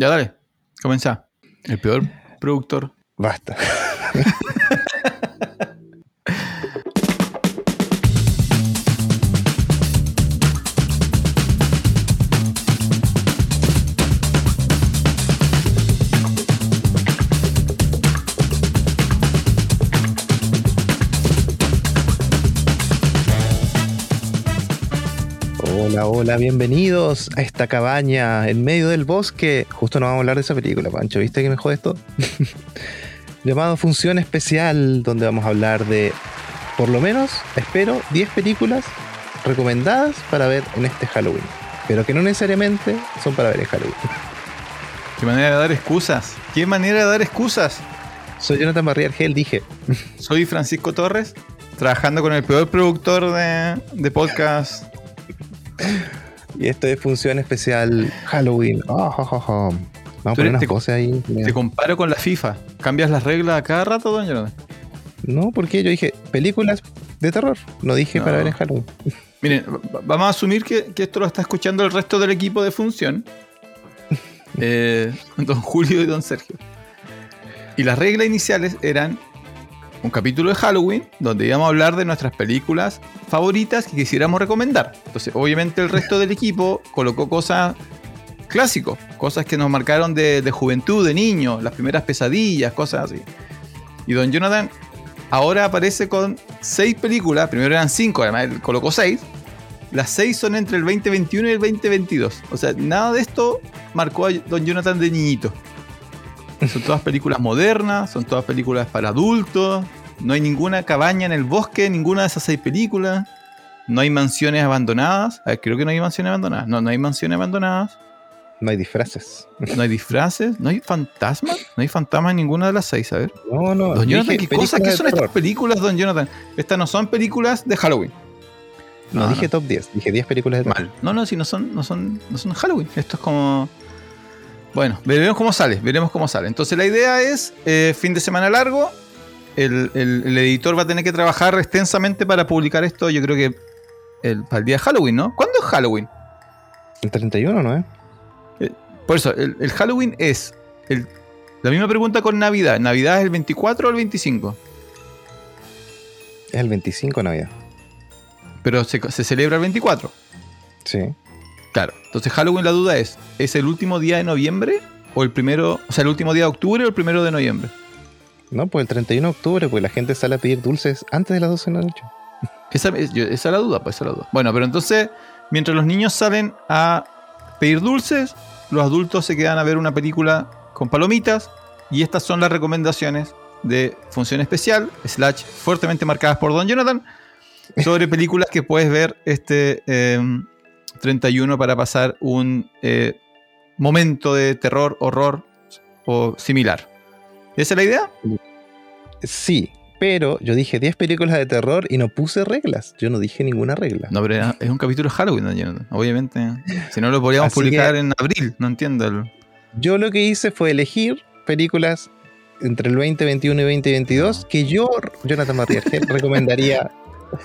Ya dale, comienza. El peor productor. Basta. Hola, bienvenidos a esta cabaña en medio del bosque. Justo no vamos a hablar de esa película, Pancho. ¿Viste que me jode esto? Llamado Función Especial, donde vamos a hablar de, por lo menos, espero, 10 películas recomendadas para ver en este Halloween. Pero que no necesariamente son para ver en Halloween. Qué manera de dar excusas. Qué manera de dar excusas. Soy Jonathan Barría Argel, dije. Soy Francisco Torres, trabajando con el peor productor de, de podcast Y esto es función especial Halloween. Oh, oh, oh, oh. Vamos a poner unas te- cosas ahí. Te comparo con la FIFA. ¿Cambias las reglas a cada rato, don Jonathan? No, porque yo dije películas de terror. No dije No. para ver en Halloween. Miren, va- vamos a asumir que, que esto lo está escuchando el resto del equipo de función. Eh, don Julio y don Sergio. Y las reglas iniciales eran un capítulo de Halloween donde íbamos a hablar de nuestras películas favoritas que quisiéramos recomendar. Entonces, obviamente el resto del equipo colocó cosas clásicos, cosas que nos marcaron de, de juventud, de niño, las primeras pesadillas, cosas así. Y don Jonathan ahora aparece con seis películas, primero eran cinco, además él colocó seis. Las seis son entre el 2021 y el 2022. O sea, nada de esto marcó a Don Jonathan de niñito. Son todas películas modernas, son todas películas para adultos. No hay ninguna cabaña en el bosque, ninguna de esas seis películas. No hay mansiones abandonadas. A ver, creo que no hay mansiones abandonadas. No, no hay mansiones abandonadas. No hay disfraces. No hay disfraces. No hay fantasmas. No hay fantasmas en ninguna de las seis, a ver. No, no. Don Jonathan, dije ¿qué cosas? ¿Qué son estas películas, Don Jonathan? Estas no son películas de Halloween. No, No, dije no. top 10. Dije 10 películas de terror. Mal. No, no, si no son, no son, no son Halloween. Esto es como. Bueno, veremos cómo sale, veremos cómo sale. Entonces la idea es eh, fin de semana largo. El, el- el editor va a tener que trabajar extensamente para publicar esto. Yo creo que el, para el día de Halloween, ¿no? ¿Cuándo es Halloween? El 31, ¿no es? Por eso, el, el Halloween es la misma pregunta con Navidad. ¿Navidad es el 24 o el 25? Es el 25 de Navidad. Pero se, se celebra el 24. Sí. Claro. Entonces Halloween la duda es, ¿es el último día de noviembre? ¿O el primero, o sea, el último día de octubre o el primero de noviembre? No, pues el 31 de octubre, pues la gente sale a pedir dulces antes de las 12 de la noche. Esa, es- yo- esa es la duda, pues esa es la duda. Bueno, pero entonces, mientras los niños salen a pedir dulces, los adultos se quedan a ver una película con palomitas. Y estas son las recomendaciones de función especial, slash fuertemente marcadas por Don Jonathan, sobre películas que puedes ver este eh, 31 para pasar un eh, momento de terror, horror o similar. ¿Esa es la idea? Sí, pero yo dije 10 películas de terror y no puse reglas. Yo no dije ninguna regla. No, pero es un capítulo de Halloween. Obviamente. Si no lo podríamos publicar en abril, no entiendo. Yo lo que hice fue elegir películas entre el 2021 y 2022 que yo, Jonathan Martínez, recomendaría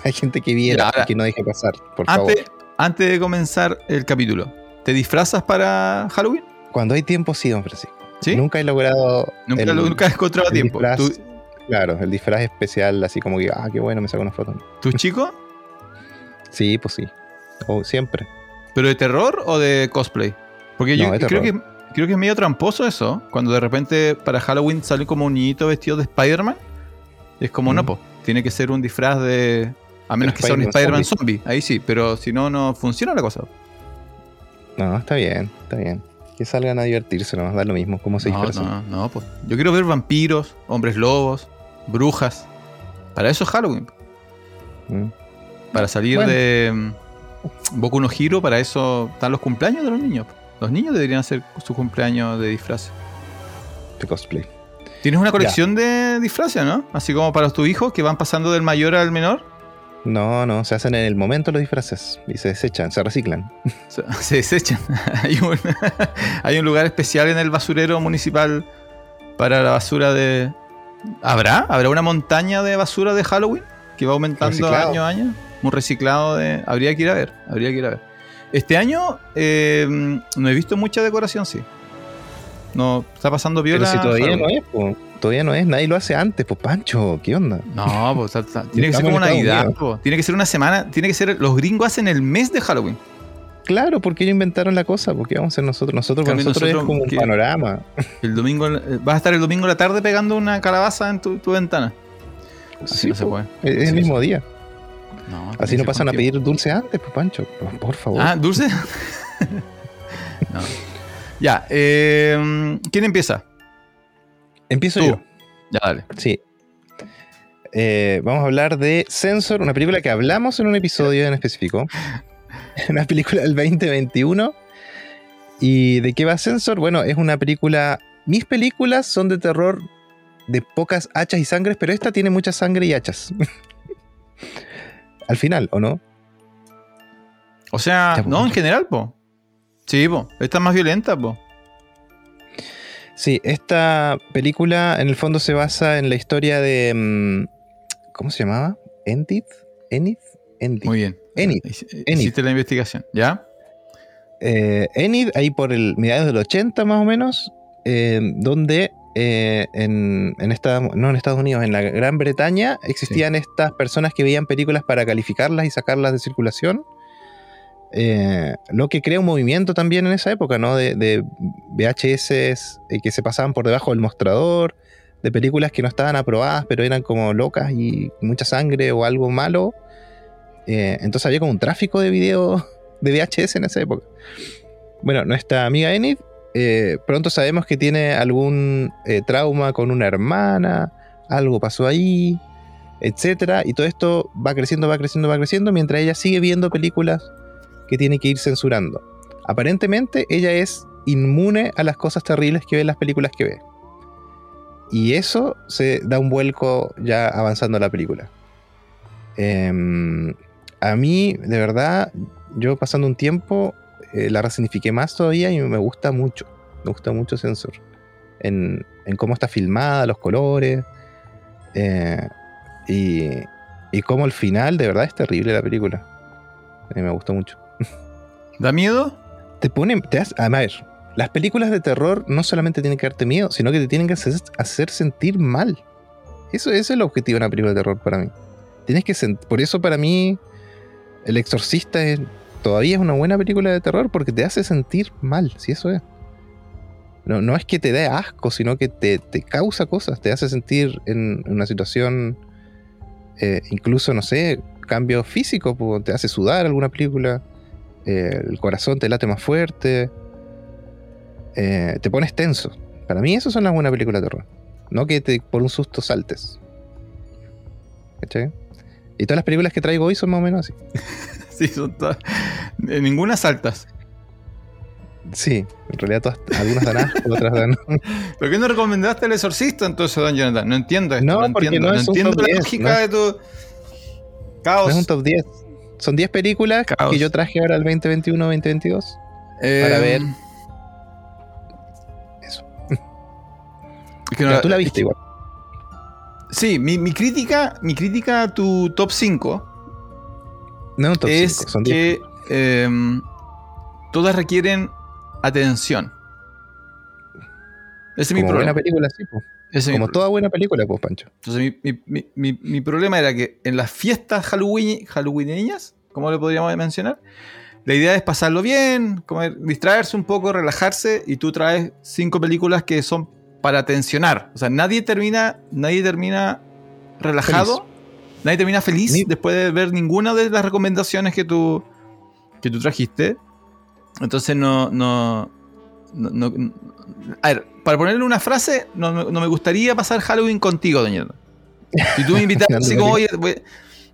a gente que viera y que no deje pasar, por favor. Antes, de comenzar el capítulo, ¿te disfrazas para Halloween? Cuando hay tiempo, sí, don Francisco. ¿Sí? Nunca he logrado. Nunca, el- nunca has encontrado tiempo. disfraz. ¿Tu, Claro, el disfraz especial, así como que, ah, qué bueno, me saco una foto. tus chicos? Sí, pues sí. O siempre. ¿Pero de terror o de cosplay? Porque yo No, creo que, creo que es medio tramposo eso. Cuando de repente para Halloween sale como un niñito vestido de Spider-Man. Es como, Mm. no, po, tiene que ser un disfraz de. A menos que sea un Spider-Man zombie. Ahí sí, pero si no, no funciona la cosa. No, está bien, está bien. Que salgan a divertirse, no da lo mismo, cómo se No, disfrazan. no, no, pues. Yo quiero ver vampiros, hombres lobos, brujas. Para eso es Halloween. Mm. Para salir Bueno. de mm, Boku no Hiro, para eso están los cumpleaños de los niños. Los niños deberían hacer su cumpleaños de disfraz. De cosplay. Tienes una colección de disfraces, ¿no? Así como para tus hijos que van pasando del mayor al menor. No, no, se hacen en el momento los disfraces y se desechan, se reciclan. Se, se desechan. hay, un, hay un lugar especial en el basurero municipal para la basura de. ¿Habrá? ¿Habrá una montaña de basura de Halloween que va aumentando Reciclado. año a año? Un reciclado de. Habría que ir a ver. Habría que ir a ver. Este año eh, no he visto mucha decoración, sí. No, está pasando viola. Pero si todavía no es, po. Todavía no es, nadie lo hace antes, pues Pancho, ¿qué onda? No, pues tiene que ser como Navidad, tiene que ser una semana, tiene que ser, los gringos hacen el mes de Halloween. Claro, porque ellos inventaron la cosa, porque vamos a ser nosotros. Nosotros para nosotros, es como un panorama. El domingo, vas a estar el domingo a la tarde pegando una calabaza en tu, ventana. Así no se puede. Es el mismo día. Así no pasan a pedir dulce antes, pues Pancho, por favor. Ah, dulce. no. Ya, eh, ¿quién empieza? Empiezo yo. Ya, dale. Sí. Eh, vamos a hablar de Sensor, una película que hablamos en un episodio en específico. una película del 2021. ¿Y de qué va Sensor? Bueno, es una película. Mis películas son de terror de pocas hachas y sangres, pero esta tiene mucha sangre y hachas. Al final, ¿o no? O sea, pues, no, en general, po. Sí, po. Esta es más violenta, po. Sí, esta película en el fondo se basa en la historia de. Mm, ¿Cómo se llamaba? ¿Enid? ¿Enid? Enid. Muy bien. Enid. Hiciste la investigación, ¿ya? Eh, Enid, ahí por el mediados del 80 más o menos, eh, donde eh, en, en no en Estados Unidos, en la Gran Bretaña, existían estas personas que veían películas para calificarlas y sacarlas de circulación eh, lo que crea un movimiento también en esa época, ¿no? De, VHS eh, que se pasaban por debajo del mostrador, de películas que no estaban aprobadas, pero eran como locas y mucha sangre o algo malo. Eh, entonces había como un tráfico de video de VHS en esa época. Bueno, nuestra amiga Enid, pronto sabemos que tiene algún trauma con una hermana, algo pasó ahí, etcétera, y todo esto va creciendo, va creciendo, va creciendo, mientras ella sigue viendo películas que tiene que ir censurando. Aparentemente ella es inmune a las cosas terribles que ve en las películas que ve. Y eso se da un vuelco ya avanzando la película. Em, a mí, de verdad, yo pasando un tiempo, eh, la resignifiqué más todavía y me gusta mucho. Me gusta mucho Sensor. En, cómo está filmada, los colores. Eh, y, y cómo al final, de verdad, es terrible la película. Me gustó mucho. ¿Da miedo? Te ponen. Te a ver, las películas de terror no solamente tienen que darte miedo, sino que te tienen que hacer, sentir mal. Eso, es el objetivo de una película de terror para mí. Tienes que por eso para mí El Exorcista todavía es una buena película de terror porque te hace sentir mal, si eso es. No, no es que te dé asco, sino que te, causa cosas, te hace sentir en una situación, eh, incluso, no sé, cambio físico, te hace sudar alguna película. Eh, el corazón te late más fuerte, eh, te pones tenso. Para mí eso es una buena película de terror. No que te, por un susto saltes. ¿Cachai? Y todas las películas que traigo hoy son más o menos así. sí, son todas. ninguna saltas. Sí, en realidad todas, algunas dan asco, otras dan. ¿Por qué no recomendaste el exorcista entonces, don Jonathan? No entiendo esto. No, no entiendo, no, entiendo la lógica de tu. Caos. No es un top 10. Son 10 películas que yo traje ahora al 2021-2022 para ver. Em, Eso. tú la viste igual. Sí, mi, crítica, mi crítica a tu top 5 no, top es 5, son que em, todas requieren atención. Ese es mi problema. buena película, sí, Como toda buena película, pues, Pancho. Entonces, mi, problema era que en las fiestas Halloween, halloweeneñas, ¿cómo le podríamos mencionar? La idea es pasarlo bien, comer, distraerse un poco, relajarse, y tú traes cinco películas que son para tensionar. O sea, nadie termina, nadie termina relajado, nadie termina feliz después de ver ninguna de las recomendaciones que tú, que tú trajiste. Entonces no, no, no, a ver, para ponerle una frase, no, me gustaría pasar Halloween contigo, doña. Si tú me invitas así como, oye,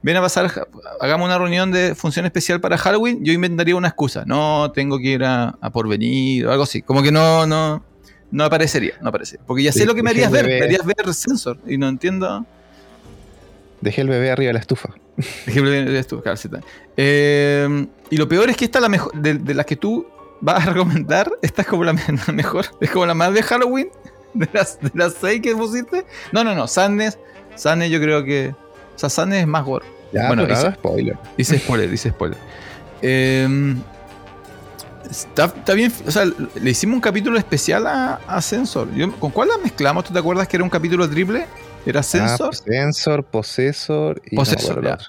ven a pasar, hagamos una reunión de función especial para Halloween, yo inventaría una excusa. No, tengo que ir a, porvenir o algo así. Como que no, no, no aparecería, no aparecería. Porque ya sé lo que me harías ver, me harías ver Sensor y no entiendo. Dejé el bebé arriba de la estufa. Dejé el bebé arriba de la estufa, claro, sí, eh, y lo peor es que esta la mejor, de las que tú vas a recomendar, esta es como la, mejor, es como la más de Halloween, de las, de las seis que pusiste. No, no, no, Sadness, Sadness yo creo que, o sea, Sadness es más gore. Ya, bueno, dice, spoiler. Dice spoiler, dice spoiler. Em, Está, bien, o sea, le hicimos un capítulo especial a, a Sensor. ¿Con cuál la mezclamos? ¿Tú te acuerdas que era un capítulo triple? Era ah, Sensor. Ah, sensor, Possessor y Possessor,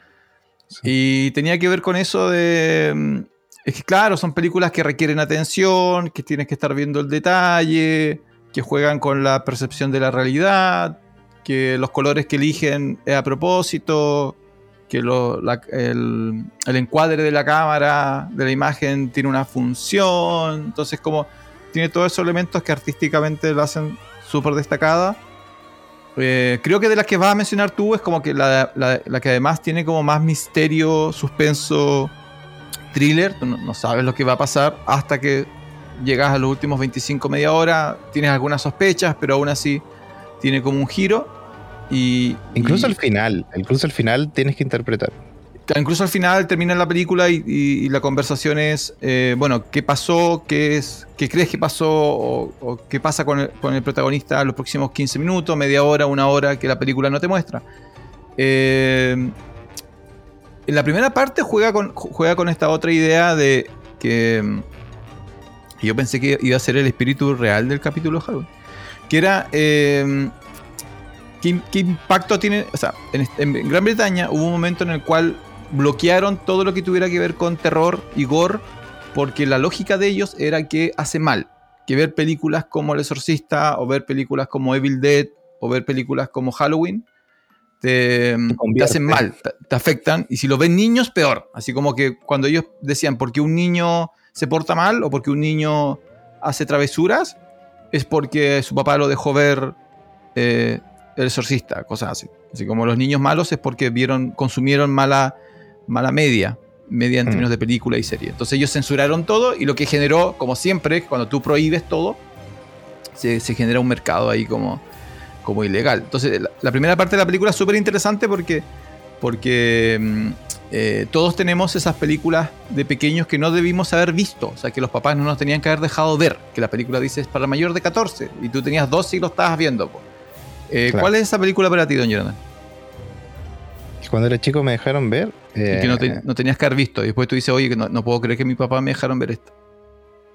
Y tenía que ver con eso de. Es que, claro, son películas que requieren atención, que tienes que estar viendo el detalle, que juegan con la percepción de la realidad, que los colores que eligen es a propósito, que el, encuadre de la cámara, de la imagen, tiene una función. Entonces, como tiene todos esos elementos que artísticamente lo hacen súper destacada. Eh, creo que de las que vas a mencionar tú es como que la, que además tiene como más misterio, suspenso, thriller. Tú no, sabes lo que va a pasar hasta que llegas a los últimos 25 media hora. Tienes algunas sospechas, pero aún así tiene como un giro incluso al final, incluso al final tienes que interpretar. Incluso al final termina la película y, la conversación es, eh, bueno, ¿qué pasó? ¿Qué, es, qué crees que pasó? O, qué pasa con el, protagonista los próximos 15 minutos, media hora, una hora que la película no te muestra? Eh, en la primera parte juega con, juega con esta otra idea de que yo pensé que iba a ser el espíritu real del capítulo Halloween. Que era eh, ¿Qué, impacto tiene? O sea, en, Gran Bretaña hubo un momento en el cual bloquearon todo lo que tuviera que ver con terror y gore, porque la lógica de ellos era que hace mal. Que ver películas como El Exorcista, o ver películas como Evil Dead, o ver películas como Halloween, te, hacen mal, te, afectan. Y si lo ven niños, peor. Así como que cuando ellos decían, porque un niño se porta mal o porque un niño hace travesuras, es porque su papá lo dejó ver eh, el exorcista, cosas así. Así como los niños malos es porque vieron, consumieron mala, mala media, media en mm. términos de película y serie. Entonces ellos censuraron todo y lo que generó, como siempre, cuando tú prohíbes todo, se, genera un mercado ahí como, como ilegal. Entonces la, primera parte de la película es súper interesante porque, porque mm, eh, todos tenemos esas películas de pequeños que no debimos haber visto. O sea, que los papás no nos tenían que haber dejado ver. Que la película dice es para mayor de 14 y tú tenías 12 y lo estabas viendo. Eh, ¿Cuál es esa película para ti, don Jonathan? Cuando era chico me dejaron ver. que eh, no, tenías que haber visto. Y después tú dices, oye, que no, puedo creer que mi papá me dejaron ver esto.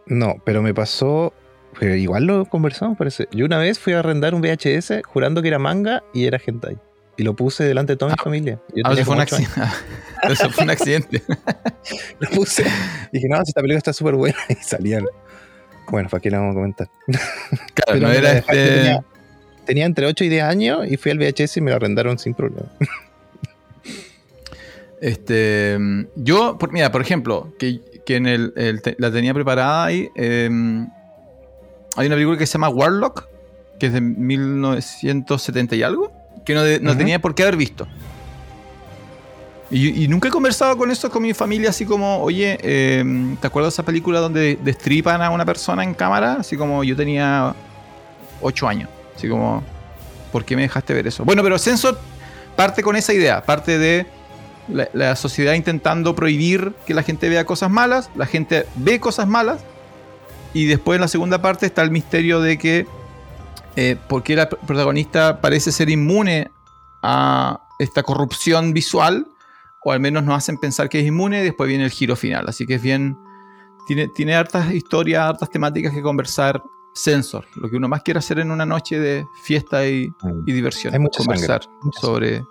No, pero me pasó. Igual lo conversamos, parece. Yo una vez fui a arrendar un VHS jurando que era manga y era hentai. Y lo puse delante de toda mi ah, familia. Ah, eso, fue un eso fue un accidente. lo puse. Dije, no, esta película está súper buena. Y salían. Bueno, ¿para qué la vamos a comentar? Claro, no era este tenía entre 8 y 10 años y fui al VHS y me lo arrendaron sin problema. Este, yo, mira, por ejemplo, que, en el, la tenía preparada ahí. Em, hay una película que se llama Warlock, que es de 1970 y algo, que no, tenía por qué haber visto. Y, nunca he conversado con eso con mi familia, así como, oye, em, ¿te acuerdas de esa película donde destripan a una persona en cámara? Así como yo tenía 8 años. Así como, ¿por qué me dejaste ver eso? Bueno, pero Sensor parte con esa idea, parte de la, sociedad intentando prohibir que la gente vea cosas malas, la gente ve cosas malas, y después en la segunda parte está el misterio de que, eh, ¿por qué la protagonista parece ser inmune a esta corrupción visual? O al menos nos hacen pensar que es inmune y después viene el giro final. Así que es bien. Tiene, tiene hartas historias, hartas temáticas que conversar sensor, lo que uno más quiere hacer en una noche de fiesta y, diversión. Hay conversar sobre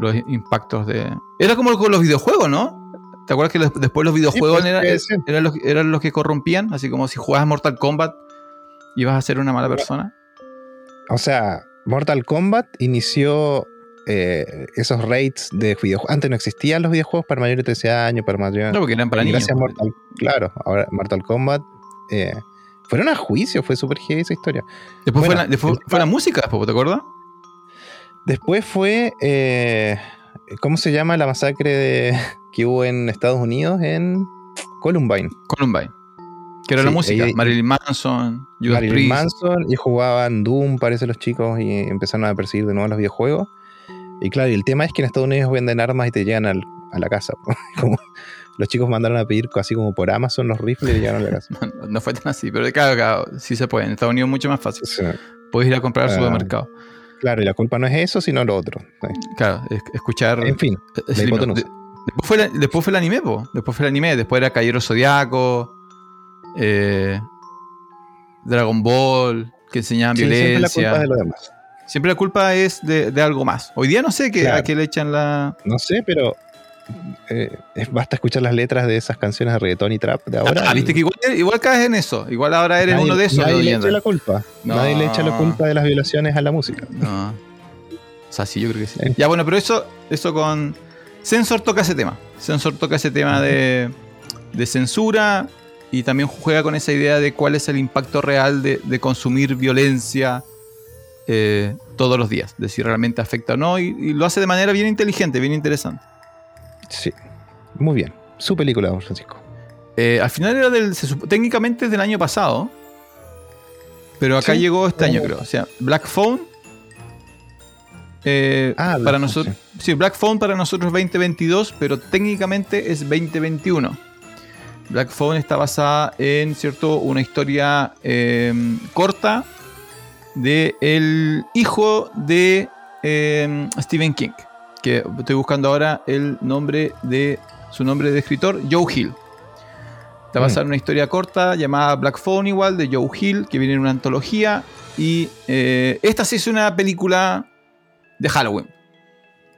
los impactos de. Era como con los videojuegos, ¿no? ¿Te acuerdas que después los videojuegos pues, eran, los, que corrompían? Así como si jugabas Mortal Kombat ibas a ser una mala persona. O sea, Mortal Kombat inició eh, esos raids de videojuegos. Antes no existían los videojuegos para mayores de 13 años, para mayores. No, porque eran para niños. claro, ahora Mortal Kombat eh, fueron a juicio, fue súper heavy esa historia. Después, fue, la, música, ¿te acuerdas? Después fue. Eh, ¿Cómo se llama la masacre que hubo en Estados Unidos? En Columbine. Columbine. Que era la música. Marilyn Manson, Judas Marilyn Manson y jugaban Doom, parece los chicos, y empezaron a perseguir de nuevo los videojuegos. Y claro, y el tema es que en Estados Unidos venden armas y te llegan a la casa. Como, los chicos mandaron a pedir así como por Amazon los rifles y llegaron a la casa. no, fue tan así, pero claro, claro, sí se puede. En Estados Unidos es mucho más fácil. Puedes ir a comprar al ah, supermercado. Claro, y la culpa no es eso, sino lo otro. Claro, escuchar. En fin, después, fue después fue el anime, po. Después fue el anime, después era Caballero Zodiaco. eh, Dragon Ball, que enseñaban Sí, violencia. siempre la culpa es de lo demás. Siempre la culpa es de, de algo más. Hoy día no sé qué, Claro. a qué le echan la. No sé, pero eh, es- basta escuchar las letras de esas canciones de reggaetón y trap de ahora. Ah, viste que igual, igual caes en eso. Igual ahora eres Nadie- uno de esos. Nadie le echa la culpa. No. Nadie le echa la culpa de las violaciones a la música. No. O sea, sí, yo creo que sí. Sí. Ya, bueno, pero eso, eso con. Sensor toca ese tema. Sensor toca ese tema de, de censura y también juega con esa idea de cuál es el impacto real de, de consumir violencia eh, todos los días, de si realmente afecta o no, y, y lo hace de manera bien inteligente, bien interesante. Sí. Muy bien. Su película, don Francisco. Eh, al final era del. se técnicamente es del año pasado. Pero acá Sí. llegó este año, Oh. creo. O sea, Black Phone. Eh, Ah, Black para Phone, nosotros. Sí. Black Phone para nosotros es 2022, pero técnicamente es 2021. Black Phone está basada en, ¿cierto? Una historia eh, corta de el hijo de eh, Stephen King. Que estoy buscando ahora el nombre de su nombre de escritor, Joe Hill. Está Mm. basada en una historia corta llamada Black Phone igual, de Joe Hill, que viene en una antología. Y eh, esta sí es una película de Halloween.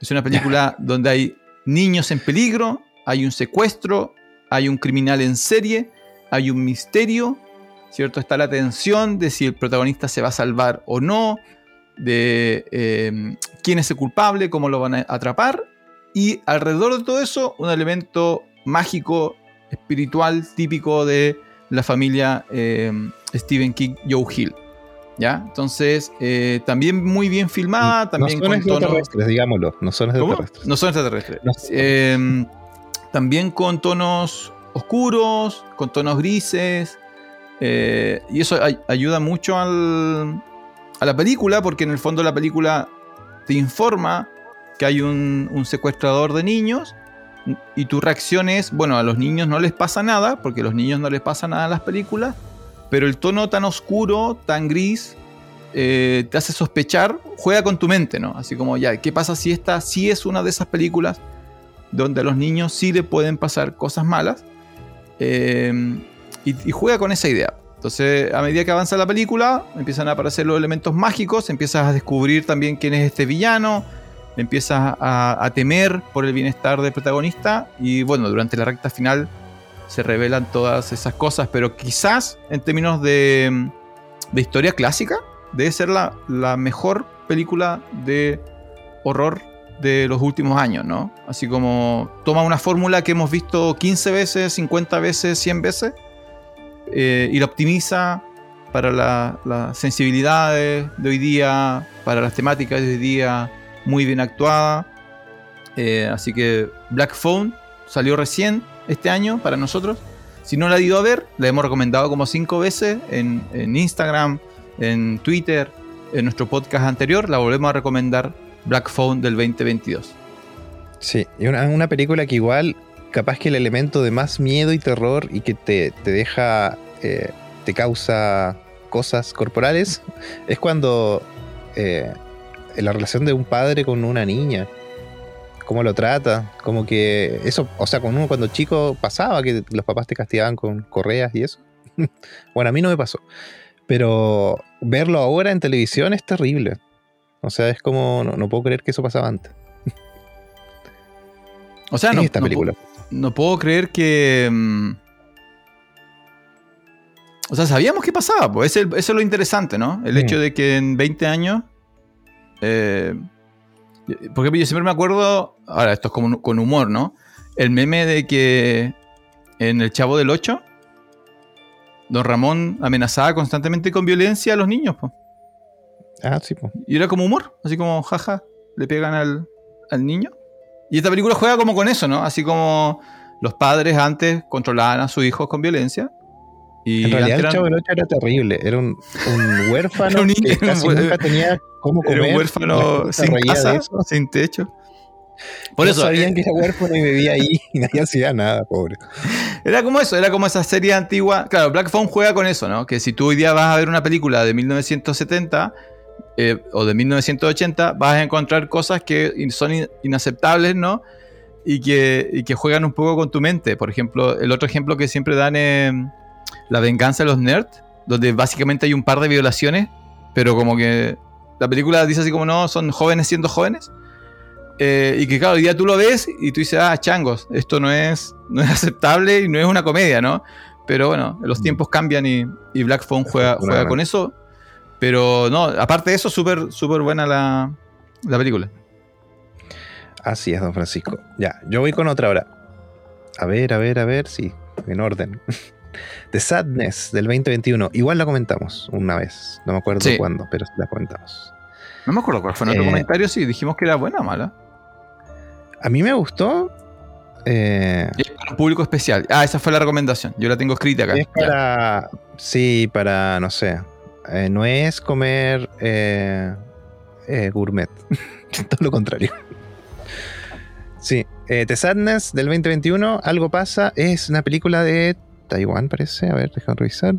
Es una película donde hay niños en peligro, hay un secuestro, hay un criminal en serie, hay un misterio, ¿cierto? Está la tensión de si el protagonista se va a salvar o no, de eh, quién es el culpable, cómo lo van a atrapar. Y alrededor de todo eso, un elemento mágico, espiritual, típico de la familia eh, Stephen King, Joe Hill. ¿Ya? Entonces, eh, también muy bien filmada, también no son con tonos... extraterrestres, digámoslo. No son extraterrestres. No son extraterrestres. No. Eh, también con tonos oscuros, con tonos grises. eh, y eso ay- ayuda mucho al- a la película, porque en el fondo la película te informa que hay un, un secuestrador de niños. Y tu reacción es, bueno, a los niños no les pasa nada, porque a los niños no les pasa nada en las películas, pero el tono tan oscuro, tan gris, eh, te hace sospechar, juega con tu mente, ¿no? Así como, ya, ¿qué pasa si esta sí es una de esas películas donde a los niños sí le pueden pasar cosas malas? Y, y juega con esa idea. Entonces, a medida que avanza la película, empiezan a aparecer los elementos mágicos, empiezas a descubrir también quién es este villano, empiezas a, a temer por el bienestar del protagonista y bueno, durante la recta final se revelan todas esas cosas, pero quizás en términos de, de historia clásica, debe ser la, la mejor película de horror de los últimos años, ¿no? Así como toma una fórmula que hemos visto 15 veces, 50 veces, 100 veces eh, y la optimiza para la- las sensibilidades de hoy día, para las temáticas de hoy día, muy bien actuada. Eh, así que Black Phone salió recién este año para nosotros. Si no la ha ido a ver, la hemos recomendado como cinco veces en, Instagram, en Twitter, en nuestro podcast anterior. La volvemos a recomendar Black Phone del 2022. Sí, y una, una película que igual, capaz que el elemento de más miedo y terror y que te, te deja, eh, te causa cosas corporales, es cuando eh, la relación de un padre con una niña, cómo lo trata, como que eso, o sea, con uno cuando chico pasaba que los papás te castigaban con correas y eso. bueno, a mí no me pasó, pero verlo ahora en televisión es terrible. O sea, es como, no, no puedo creer que eso pasaba antes. O sea, no, esta no película. no puedo creer que. mm, O sea, sabíamos qué pasaba, pues eso es lo interesante, ¿no? El Mm. hecho de que en 20 años. eh, por ejemplo, yo siempre me acuerdo. Ahora, esto es como con humor, ¿no? El meme de que en El Chavo del 8, Don Ramón amenazaba constantemente con violencia a los niños, pues. Ah, sí, pues. Y era como humor, así como jaja, le pegan al, al niño. Y esta película juega como con eso, ¿no? Así como los padres antes controlaban a sus hijos con violencia. Y En realidad el Chavo del Ocho era terrible. Era un, un huérfano Era un niño, que casi nunca tenía cómo comer. era un huérfano sin casa, sin techo. Por Todos eso, sabían eh, que era huérfano y vivía ahí y nadie hacía nada, pobre. era como eso, era como esa serie antigua. Claro, Black Phone juega con eso, ¿no? Que si tú hoy día vas a ver una película de 1970 eh, o de 1980, vas a encontrar cosas que son in- inaceptables, ¿no? Y que, y que juegan un poco con tu mente. Por ejemplo, el otro ejemplo que siempre dan es La venganza de los nerds, donde básicamente hay un par de violaciones, pero como que la película dice así como no, son jóvenes siendo jóvenes. Eh, y que claro, hoy día tú lo ves y tú dices, ah, changos, esto no es, no es aceptable y no es una comedia, ¿no? Pero bueno, los mm. tiempos cambian y, Black Phone juega, juega con eso. Pero no, aparte de eso, súper súper buena la, la película. Así es, don Francisco. Ya, yo voy con otra ahora. A ver, a ver, a ver, sí, en orden. The Sadness del 2021. Igual la comentamos una vez. No me acuerdo cuándo, pero la comentamos. No me acuerdo cuál fue nuestro eh, comentario, sí, dijimos que era buena o mala. A mí me gustó. Eh, un público especial. Ah, esa fue la recomendación. Yo la tengo escrita acá. Es para. Sí, para, no sé. Eh, no es comer gourmet. Todo lo contrario. Sí, The Sadness del 2021, Algo pasa, es una película de Taiwán, parece. A ver, déjame revisar.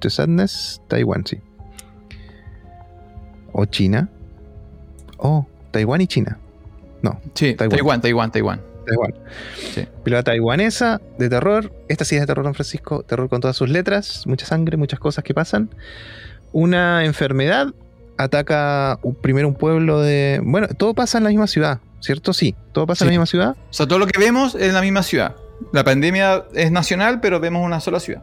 The Sadness, Taiwán, sí. O China. Oh, Taiwán y China. No. Sí, Taiwán, Taiwán, Taiwán. Taiwán. Sí. Película taiwanesa de terror. Esta sí es de terror, Don Francisco. Terror con todas sus letras. Mucha sangre, muchas cosas que pasan. Una enfermedad ataca primero un pueblo de. Bueno, todo pasa en la misma ciudad, ¿cierto? Sí, todo pasa en la misma ciudad. O sea, todo lo que vemos es en la misma ciudad. La pandemia es nacional, pero vemos una sola ciudad.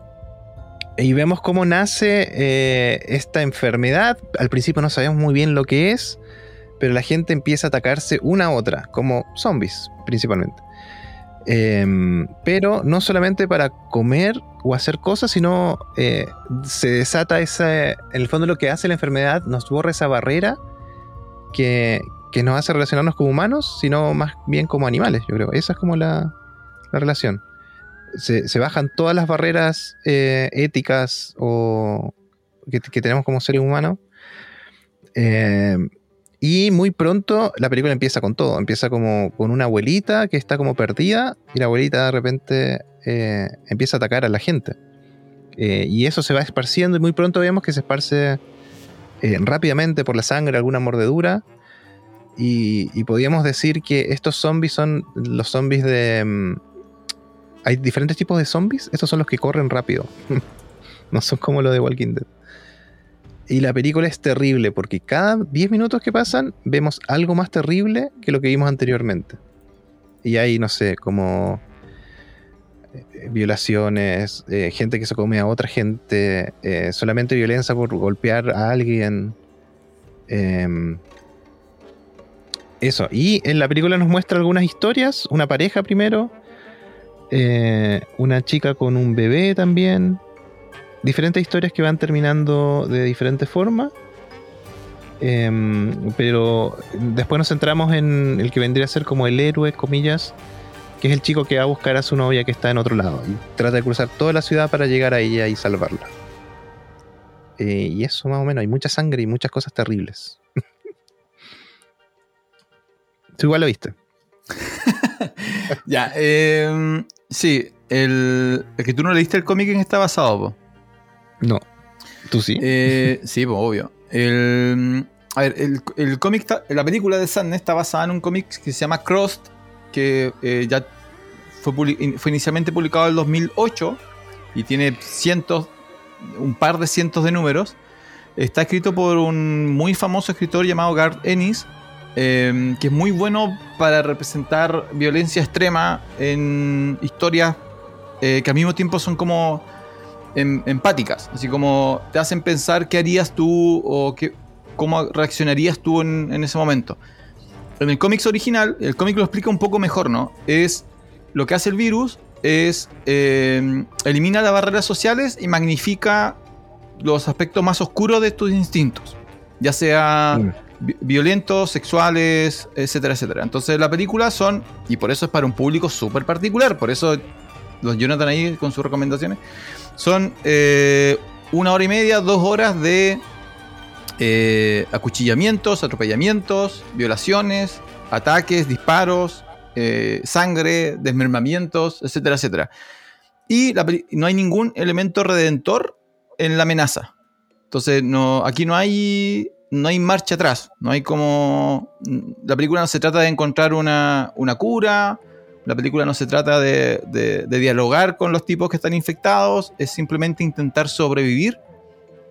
Y vemos cómo nace eh, esta enfermedad. Al principio no sabemos muy bien lo que es, pero la gente empieza a atacarse una a otra, como zombies principalmente. Em, pero no solamente para comer o hacer cosas, sino eh, se desata esa. En el fondo, lo que hace la enfermedad nos borra esa barrera que, que nos hace relacionarnos como humanos, sino más bien como animales, yo creo. Esa es como la, la relación. Se, bajan todas las barreras eh, éticas o que, tenemos como seres humanos. Eh, y muy pronto la película empieza con todo. Empieza como con una abuelita que está como perdida y la abuelita de repente eh, empieza a atacar a la gente. y eso se va esparciendo y muy pronto vemos que se esparce rápidamente por la sangre alguna mordedura. Y, y podríamos decir que estos zombies son los zombies de, mm, hay diferentes tipos de zombies. Estos son los que corren rápido. no son como los de Walking Dead. Y la película es terrible porque cada 10 minutos que pasan vemos algo más terrible que lo que vimos anteriormente. Y hay, no sé, como eh, violaciones, eh, gente que se come a otra gente, eh, solamente violencia por golpear a alguien. Em, eso. Y en la película nos muestra algunas historias, una pareja primero, una chica con un bebé también. Diferentes historias que van terminando de diferente forma. Em, pero después nos centramos en el que vendría a ser como el héroe, comillas, que es el chico que va a buscar a su novia que está en otro lado y trata de cruzar toda la ciudad para llegar a ella y salvarla. Eh, y eso más o menos, hay mucha sangre y muchas cosas terribles. Tú igual lo viste. ya, eh, Sí, el, que tú no leíste el cómic en está basado, No. ¿Tú sí? Eh, sí, pues obvio. El, a ver, el, cómic, la película de Sandner está basada en un cómic que se llama Crossed, que eh, ya fue, fue, inicialmente publicado en el 2008 y tiene cientos, un par de cientos de números. Está escrito por un muy famoso escritor llamado Garth Ennis, Em, que es muy bueno para representar violencia extrema en historias eh, que al mismo tiempo son como em, empáticas, así como te hacen pensar qué harías tú o qué, cómo reaccionarías tú en, ese momento. En el cómics original, el cómic lo explica un poco mejor, ¿no? Es lo que hace el virus es em, elimina las barreras sociales y magnifica los aspectos más oscuros de tus instintos, ya sea violentos, sexuales, etcétera, etcétera. Entonces la película son, y por eso es para un público súper particular, por eso los Jonathan ahí con sus recomendaciones, son eh, una hora y media, dos horas de eh, acuchillamientos, atropellamientos, violaciones, ataques, disparos, eh, sangre, desmermamientos, etcétera, etcétera. Y no hay ningún elemento redentor en la amenaza. Entonces, no, aquí no hay no hay marcha atrás, no hay como... La película no se trata de encontrar una, cura La película no se trata de, dialogar con los tipos que están infectados, es simplemente intentar sobrevivir.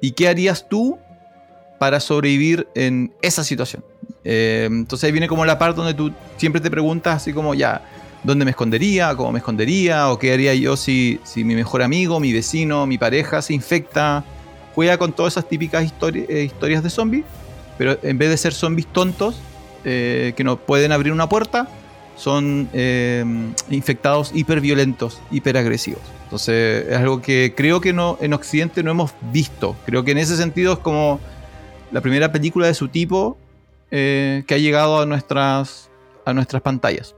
¿Y qué harías tú para sobrevivir en esa situación? Eh, entonces ahí viene como la parte donde tú siempre te preguntas así como ya, ¿dónde me escondería? ¿Cómo me escondería? ¿O qué haría yo si, mi mejor amigo, mi vecino, mi pareja se infecta? Juega con todas esas típicas eh, historias de zombies, pero en vez de ser zombies tontos eh, que no pueden abrir una puerta, son eh, infectados hiperviolentos, hiperagresivos. Entonces es algo que creo que no, en Occidente no hemos visto. Creo que en ese sentido es como la primera película de su tipo eh, que ha llegado a nuestras, a nuestras pantallas.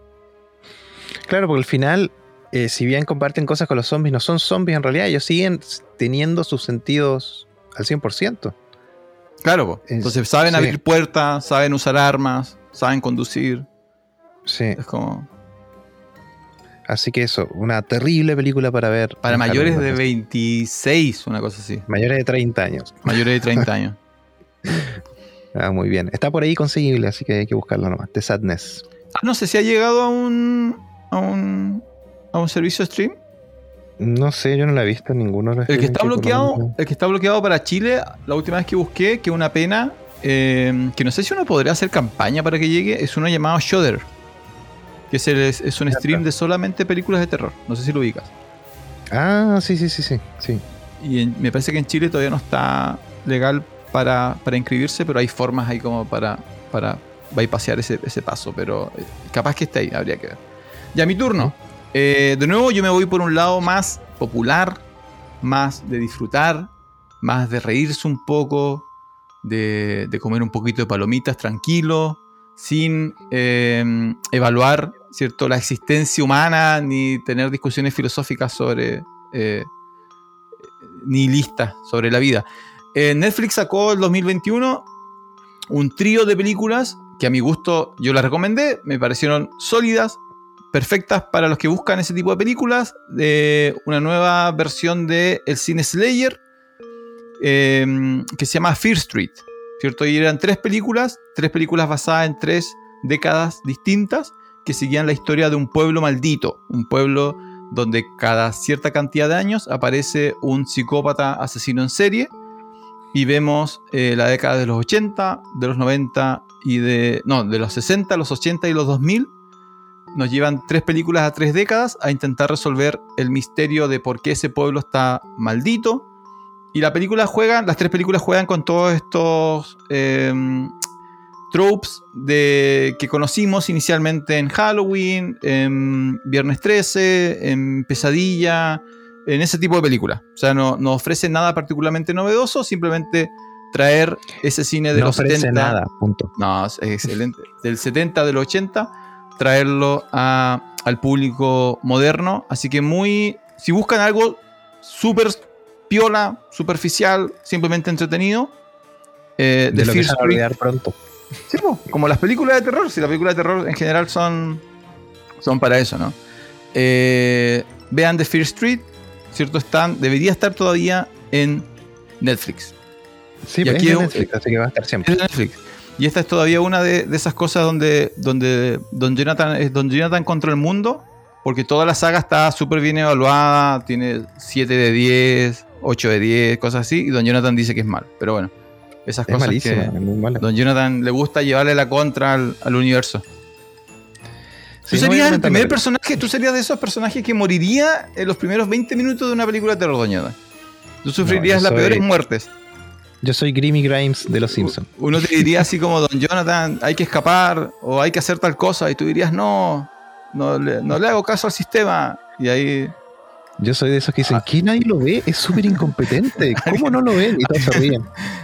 Claro, porque al final, eh, si bien comparten cosas con los zombies, no son zombies en realidad, ellos siguen teniendo sus sentidos al 100%. Claro, entonces saben sí. abrir puertas, saben usar armas, saben conducir. Sí, Es como así que eso, una terrible película para ver. para mayores de Halloween. 26, una cosa así. Mayores de 30 años. Mayores de 30 años. Ah, muy bien. Está por ahí conseguible, así que hay que buscarlo nomás. The Sadness. Ah, No sé si ha llegado a un, a un, a un servicio stream. No sé, yo no la he visto en ninguno de los El que está bloqueado, el que está bloqueado para Chile, la última vez que busqué, que una pena, eh, que no sé si uno podría hacer campaña para que llegue, es uno llamado Shudder. Que es, el- es- es un stream de solamente películas de terror. No sé si lo ubicas. Ah, sí, sí, sí, sí. sí. Y en- me parece que en Chile todavía no está legal para, para inscribirse, pero hay formas ahí como para, para bypassear ese, ese paso. Pero eh, capaz que esté ahí, habría que ver. Ya, mi turno. Eh, de nuevo, yo me voy por un lado más popular, más de disfrutar, más de reírse un poco, de, de comer un poquito de palomitas tranquilo, sin eh, evaluar ¿cierto? la existencia humana ni tener discusiones filosóficas sobre. eh, ni listas sobre la vida. Eh, Netflix sacó el 2021 un trío de películas que a mi gusto yo las recomendé, me parecieron sólidas, perfectas para los que buscan ese tipo de películas. de una nueva versión de El Cine Slayer eh, que se llama Fear Street. ¿Cierto? Y eran tres películas, tres películas basadas en tres décadas distintas que seguían la historia de un pueblo maldito, un pueblo donde cada cierta cantidad de años aparece un psicópata asesino en serie y vemos eh, la década de los 80, de los 90 y de... No, de los 60, los 80 y los 2000. Nos llevan tres películas a tres décadas a intentar resolver el misterio de por qué ese pueblo está maldito. Y la película juega, las tres películas juegan con todos estos em, tropes de, que conocimos inicialmente en Halloween, en Viernes 13, en Pesadilla, en ese tipo de películas. O sea, no, no ofrece nada particularmente novedoso, simplemente traer ese cine de no los ofrece 70. nada, punto. No, es excelente. Del 70, del 80, traerlo a- al público moderno. Así que muy. Si buscan algo súper piola, superficial, simplemente entretenido. eh, De The lo que se va a olvidar pronto. Sí, po, como las películas de terror. Si las películas de terror en general son, son para eso, ¿no? Eh, vean The Fear Street, ¿cierto? Están, debería estar todavía en Netflix. Sí, Y pero aquí es de un- Netflix, así que va a estar siempre. Es Netflix. Y esta es todavía una de, de esas cosas donde, donde Don, Jonathan, es Don Jonathan contra el mundo, porque toda la saga está súper bien evaluada, tiene 7 de 10, 8 de 10, cosas así, y Don Jonathan dice que es mal. Pero bueno, esas Es cosas malísima, que muy mala. Don Jonathan le gusta llevarle la contra al, al universo. Sí, tú no serías el primer personaje, tú serías de esos personajes que moriría en los primeros 20 minutos de una película de terror, Don Jonathan. Tú sufrirías las peores muertes. Yo soy Grimmy Grimes de Los Simpsons. Uno te diría así como, Don Jonathan, hay que escapar o hay que hacer tal cosa. Y tú dirías, no, no le, no le hago caso al sistema. Y ahí, Yo soy de esos que dicen, ¿qué nadie lo ve? Es súper incompetente. ¿Cómo no lo ven? Y todos se ríen.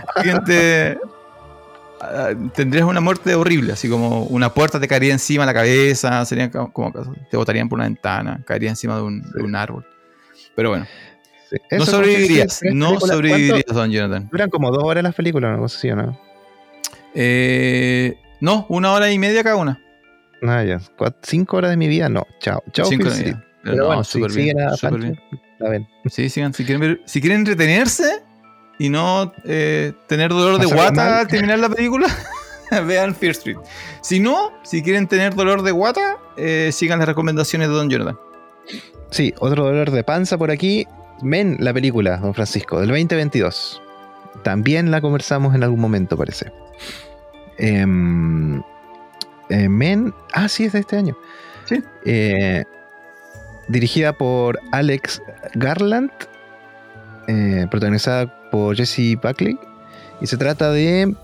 ah, tendrías una muerte horrible. Así como una puerta te caería encima de la cabeza. Serían como, te botarían por una ventana, caería encima de un, de un árbol. Pero bueno, Sí. no sobrevivirías. No sobrevivirías. Don Jonathan. Duran como dos horas las películas, no sé si o no. Eh, no, una hora y media cada una. Ah, ya. Cinco horas de mi vida, no. Chao. Chao, Cinco y Street. media. Pero no, bueno, si bien, siguen a súper Pancho, bien. la ven. Sí, sigan. Si quieren, ver- si quieren entretenerse y no eh, tener dolor de guata al terminar la película, vean Fear Street. Si no, si quieren tener dolor de guata, eh, sigan las recomendaciones de Don Jordan. Sí, otro dolor de panza por aquí. Men, la película, don Francisco, del 2022. También la conversamos en algún momento, parece. Em, eh, Men, ah, sí, es de este año. Sí. Dirigida por Alex Garland, eh, protagonizada por Jesse Buckley. Y se trata de.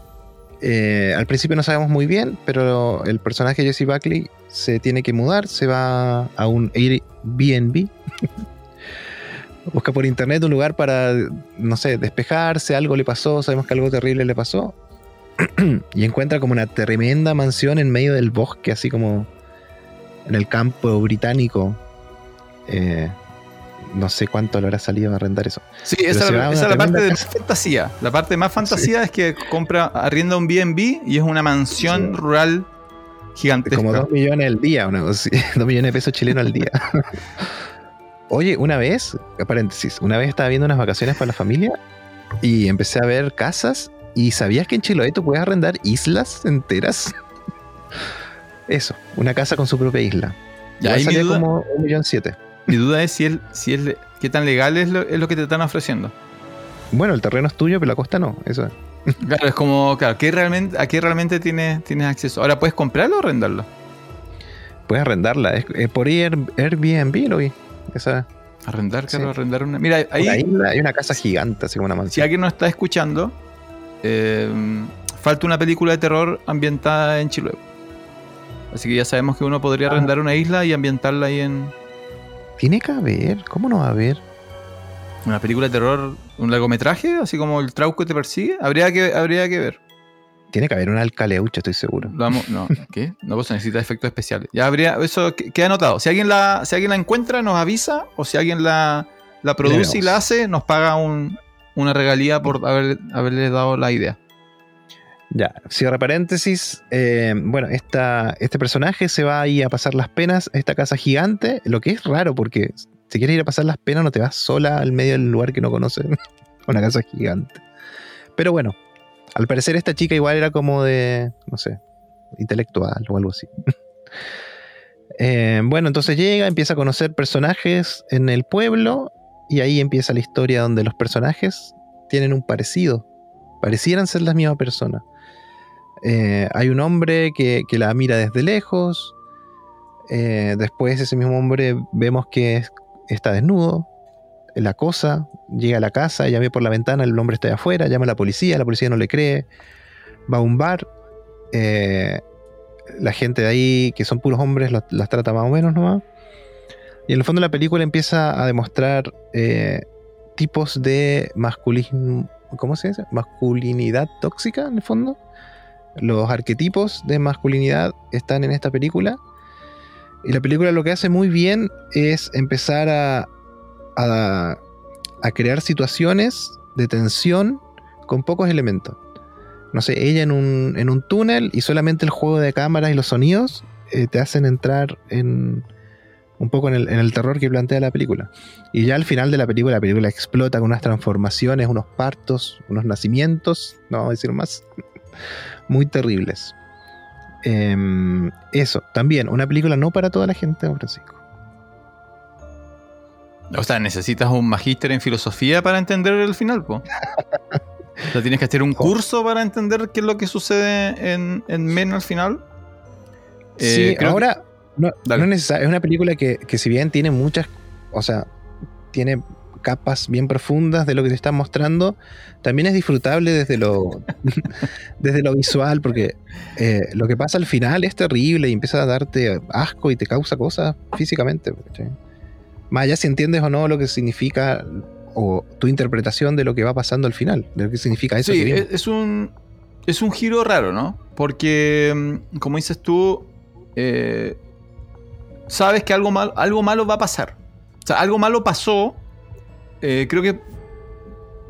eh, al principio no sabemos muy bien, pero el personaje Jesse Buckley se tiene que mudar, se va a un Airbnb. Busca por internet un lugar para, no sé, despejarse, algo le pasó, sabemos que algo terrible le pasó. y encuentra como una tremenda mansión en medio del bosque, así como en el campo británico. Eh, no sé cuánto le habrá salido a arrendar eso. Sí, Pero esa, es la parte de más fantasía. La parte más fantasía es que compra, arrienda un B&B y es una mansión Sí. rural gigantesca. Como dos millones al día, dos millones de pesos chilenos al día. Oye, una vez, paréntesis, una vez estaba viendo unas vacaciones para la familia y empecé a ver casas y ¿sabías que en Chiloé tú puedes arrendar islas enteras? Eso, una casa con su propia isla. Ya, ahí salía como un millón siete. Mi duda es si, si es, le- qué tan legal es lo, es lo que te están ofreciendo. Bueno, el terreno es tuyo, pero la costa no. Eso es. Claro, es como, claro, ¿qué realmente, ¿a qué realmente tienes, tienes acceso? Ahora, ¿puedes comprarlo o arrendarlo? Puedes arrendarla. Es, eh, por Air- Airbnb lo vi. Esa, Arrendar, claro, Sí. arrendar una. Mira, ahí, hay una casa gigante, así como una si mansión. alguien nos está escuchando, eh, falta una película de terror ambientada en Chiloé. Así que ya sabemos que uno podría Ah. arrendar una isla y ambientarla ahí en Tiene que haber. ¿Cómo no va a haber? una película de terror, un largometraje, así como el Trauco te persigue. Habría que, habría que ver. Tiene que haber una alcaleucha, estoy seguro. Vamos- no, ¿qué? No, pues necesita efectos especiales. Ya habría, eso que- queda anotado. Si alguien la, si alguien la encuentra, nos avisa, o si alguien la, la produce y la hace, nos paga un- una regalía por haber, haberle dado la idea. Ya, cierra paréntesis. eh, bueno, esta, este personaje se va ahí a pasar las penas a esta casa gigante, lo que es raro porque si quieres ir a pasar las penas no te vas sola al medio del lugar que no conoces. Una casa gigante. Pero bueno, al parecer esta chica igual era como de, no sé, intelectual o algo así. Eh, bueno, entonces llega, empieza a conocer personajes en el pueblo y ahí empieza la historia donde los personajes tienen un parecido. Parecieran ser la misma persona. Eh, hay un hombre que, la mira desde lejos. Eh, después ese mismo hombre vemos que es- está desnudo. La cosa, llega a la casa, ella ve por la ventana, el hombre está de afuera, llama a la policía, la policía no le cree. Va a un bar. eh, la gente de ahí, que son puros hombres, los- las trata más o menos nomás. Y en el fondo la película empieza a demostrar eh, tipos de ¿cómo se dice? Masculinidad tóxica, en el fondo. Los arquetipos de masculinidad están en esta película. Y la película lo que hace muy bien es empezar a, crear situaciones de tensión con pocos elementos. No sé, ella en un, túnel y solamente el juego de cámaras y los sonidos eh, te hacen entrar en un poco en el terror que plantea la película. Y ya al final de la película, la película explota con unas transformaciones, unos partos, unos nacimientos, no vamos a decir más, muy terribles. Em, eso, también, una película no para toda la gente, don Francisco. O sea, necesitas un magíster en filosofía para entender el final, po. O sea, tienes que hacer un curso para entender qué es lo que sucede en, en Men al final. Eh, sí, creo ahora no es necesario, es una película que, que si bien tiene muchas, o sea, tiene capas bien profundas de lo que te están mostrando, también es disfrutable desde lo, desde lo visual, porque eh, lo que pasa al final es terrible y empieza a darte asco y te causa cosas físicamente. Más allá si entiendes o no lo que significa o tu interpretación de lo que va pasando al final, de lo que significa eso. Sí, que vimos. es, es un, es un giro raro, ¿no? Porque, mm, como dices tú, eh, sabes que algo, mal, algo malo va a pasar. O sea, algo malo pasó. Eh, creo que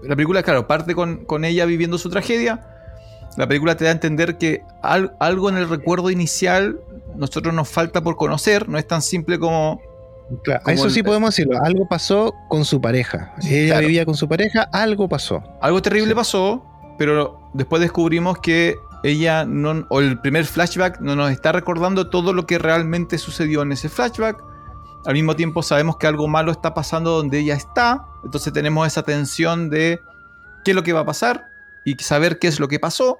la película, claro, parte con, con ella viviendo su tragedia. La película te da a entender que al- algo en el recuerdo inicial nosotros nos falta por conocer. No es tan simple como... Claro, como eso el- sí podemos decirlo. Algo pasó con su pareja. Ella Claro. vivía con su pareja, algo pasó. Algo terrible Sí. pasó, pero después descubrimos que ella no, o el primer flashback no nos está recordando todo lo que realmente sucedió en ese flashback. Al mismo tiempo sabemos que algo malo está pasando donde ella está, entonces tenemos esa tensión de qué es lo que va a pasar y saber qué es lo que pasó.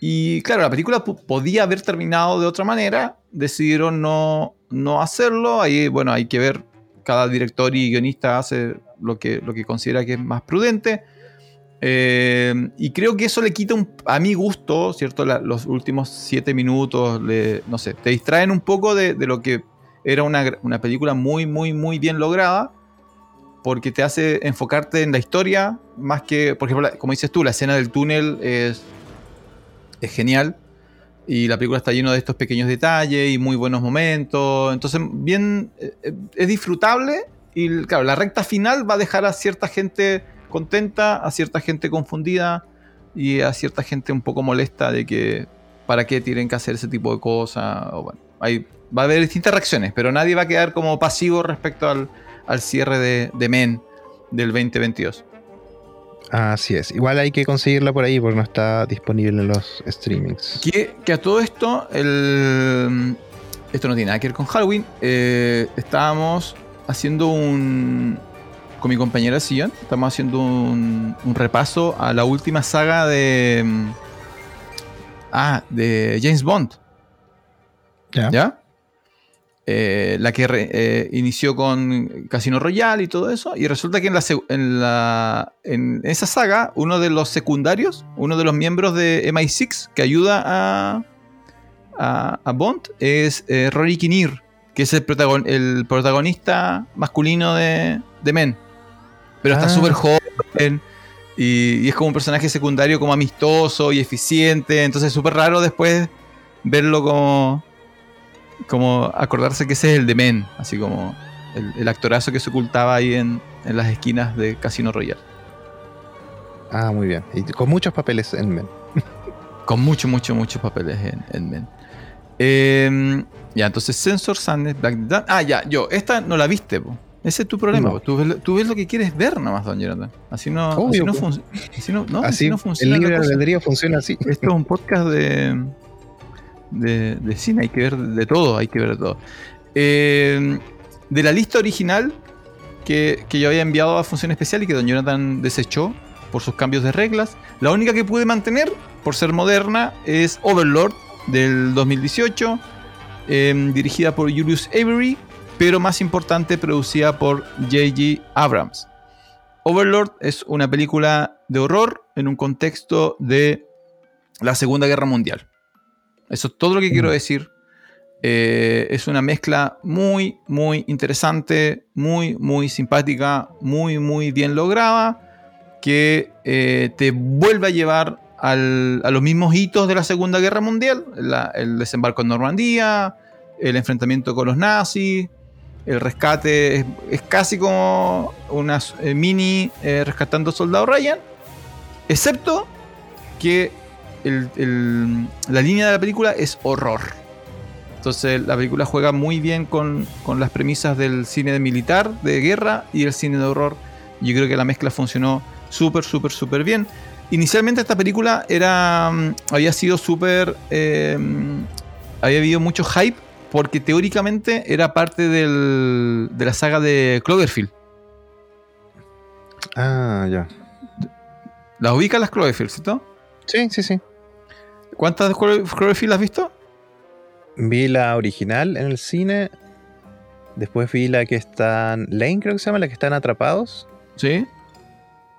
Y claro, la película podía haber terminado de otra manera, decidieron no, no hacerlo. Ahí, bueno, hay que ver, cada director y guionista hace lo que, lo que considera que es más prudente. Eh, y creo que eso le quita a mi gusto, ¿cierto? los últimos siete minutos, no sé, te distraen un poco de, lo que era una, una, película muy, muy, muy bien lograda, porque te hace enfocarte en la historia, más que, por ejemplo, como dices tú, la escena del túnel es, es genial. Y la película está llena de estos pequeños detalles y muy buenos momentos. Entonces, bien, eh, es disfrutable. Y claro, la recta final va a dejar a cierta gente contenta, a cierta gente confundida y a cierta gente un poco molesta de que para qué tienen que hacer ese tipo de cosas. Bueno, hay, va a haber distintas reacciones, pero nadie va a quedar como pasivo respecto al, cierre de, de, Men del 2022. Así es. Igual hay que conseguirla por ahí porque no está disponible en los streamings. Que, que a todo esto, el, esto no tiene nada que ver con Halloween. Eh, estábamos haciendo un, con mi compañera Sillon, estamos haciendo un, repaso a la última saga de. Mm, ah, de James Bond. ¿Ya? Eh, la que eh, inició con Casino Royale y todo eso. Y resulta que en, la, en, la, en esa saga, uno de los secundarios, uno de los miembros de MI6 que ayuda a, a, Bond es eh, Rory Kinnear, que es el, el protagonista masculino de, de Men. Pero está ah. súper joven. Y, es como un personaje secundario como amistoso y eficiente. Entonces es súper raro después verlo como. Como acordarse que ese es el de Men. Así como el, actorazo que se ocultaba ahí en, las esquinas de Casino Royale. Ah, muy bien. Y con muchos papeles en Men. con muchos, muchos, muchos papeles en, Men. Em, ya, entonces Sensor, Sadness, Black Ah, ya, yo. Esta no la viste, po. Ese es tu problema. Tú, ves, lo que quieres ver nomás, don Jonathan. Así no, así no, funciona. El libre albedrío funciona así. Esto es un podcast de, de, cine. Hay que ver de todo. Hay que ver de todo. Eh, de la lista original que, que, yo había enviado a función especial y que don Jonathan desechó por sus cambios de reglas, la única que pude mantener, por ser moderna, es Overlord del 2018, eh, dirigida por Julius Avery pero más importante, producida por J.G. Abrams. Overlord es una película de horror en un contexto de la Segunda Guerra Mundial. Eso es todo lo que quiero mm. decir. Eh, es una mezcla muy, muy interesante, muy, muy simpática, muy, muy bien lograda, que eh, te vuelve a llevar a los mismos hitos de la Segunda Guerra Mundial, el desembarco en Normandía, el enfrentamiento con los nazis, el rescate es, casi como una eh, mini rescatando soldado Ryan, excepto que la línea de la película es horror. Entonces la película juega muy bien con, las premisas del cine de militar, de guerra y el cine de horror. Yo creo que la mezcla funcionó súper, súper, súper bien. Inicialmente esta película era, mm, había sido súper... Eh, había habido mucho hype porque teóricamente era parte del, de la saga de Cloverfield. Ah, ya. ¿Las ubicas las Cloverfield, cierto? Sí, sí, sí. ¿Cuántas Cloverfield has visto? Vi la original en el cine. Después vi la que están. Lane, creo que se llama, la que están atrapados. Sí.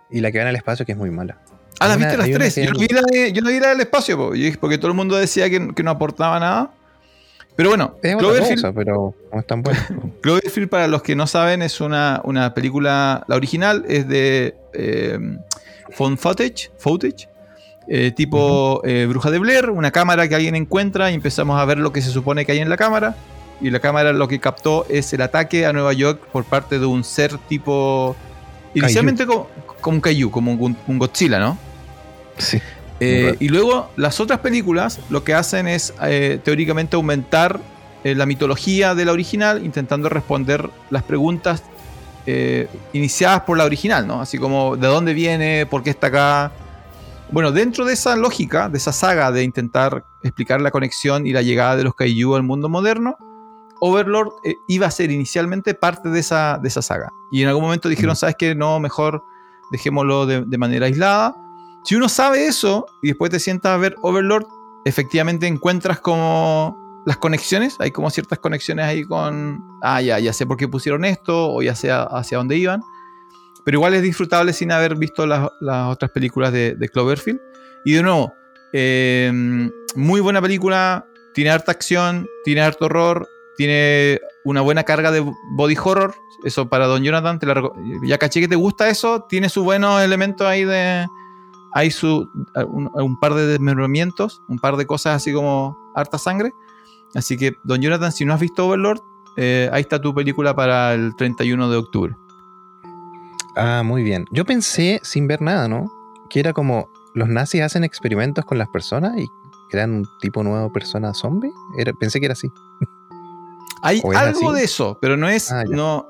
Y la que van al espacio, que es muy mala. Ah, las viste las tres. Yo no, vi la yo no vi la del espacio, porque todo el mundo decía que, que no aportaba nada. Pero bueno, Cloverfield, pero no es tan bueno. Cloverfield, para los que no saben, es una, película. La original es de eh, phone footage, footage eh, tipo eh, Bruja de Blair, una cámara que alguien encuentra y empezamos a ver lo que se supone que hay en la cámara. Y la cámara lo que captó es el ataque a Nueva York por parte de un ser tipo. Inicialmente como, un Kaiju, como un Godzilla, ¿no? Sí. Eh, y luego las otras películas lo que hacen es teóricamente aumentar la mitología de la original, intentando responder las preguntas iniciadas por la original, ¿no? Así como de dónde viene, por qué está acá. Bueno, dentro de esa lógica, de esa saga de intentar explicar la conexión y la llegada de los Kaiju al mundo moderno, Overlord eh, iba a ser inicialmente parte de esa, de esa saga. Y en algún momento dijeron, ¿sabes qué? No, mejor dejémoslo de, de manera aislada. Si uno sabe eso y después te sientas a ver Overlord, efectivamente encuentras como las conexiones, hay como ciertas conexiones ahí con, ah, ya, ya sé por qué pusieron esto, o ya sé hacia dónde iban, pero igual es disfrutable sin haber visto las, otras películas de, Cloverfield. Y de nuevo, eh, muy buena película, tiene harta acción, tiene harto horror, tiene una buena carga de body horror, eso para Don Jonathan, te la, ya caché que te gusta eso, tiene sus buenos elementos ahí de... Hay su, un, un par de desmembramientos, un par de cosas así como harta sangre. Así que, Don Jonathan, si no has visto Overlord, eh, ahí está tu película para el 31 de octubre. Ah, muy bien. Yo pensé, sin ver nada, ¿no? Que era como los nazis hacen experimentos con las personas y crean un tipo nuevo de persona zombie. Era, pensé que era así. Hay algo así? de eso, pero no es. Ah, no,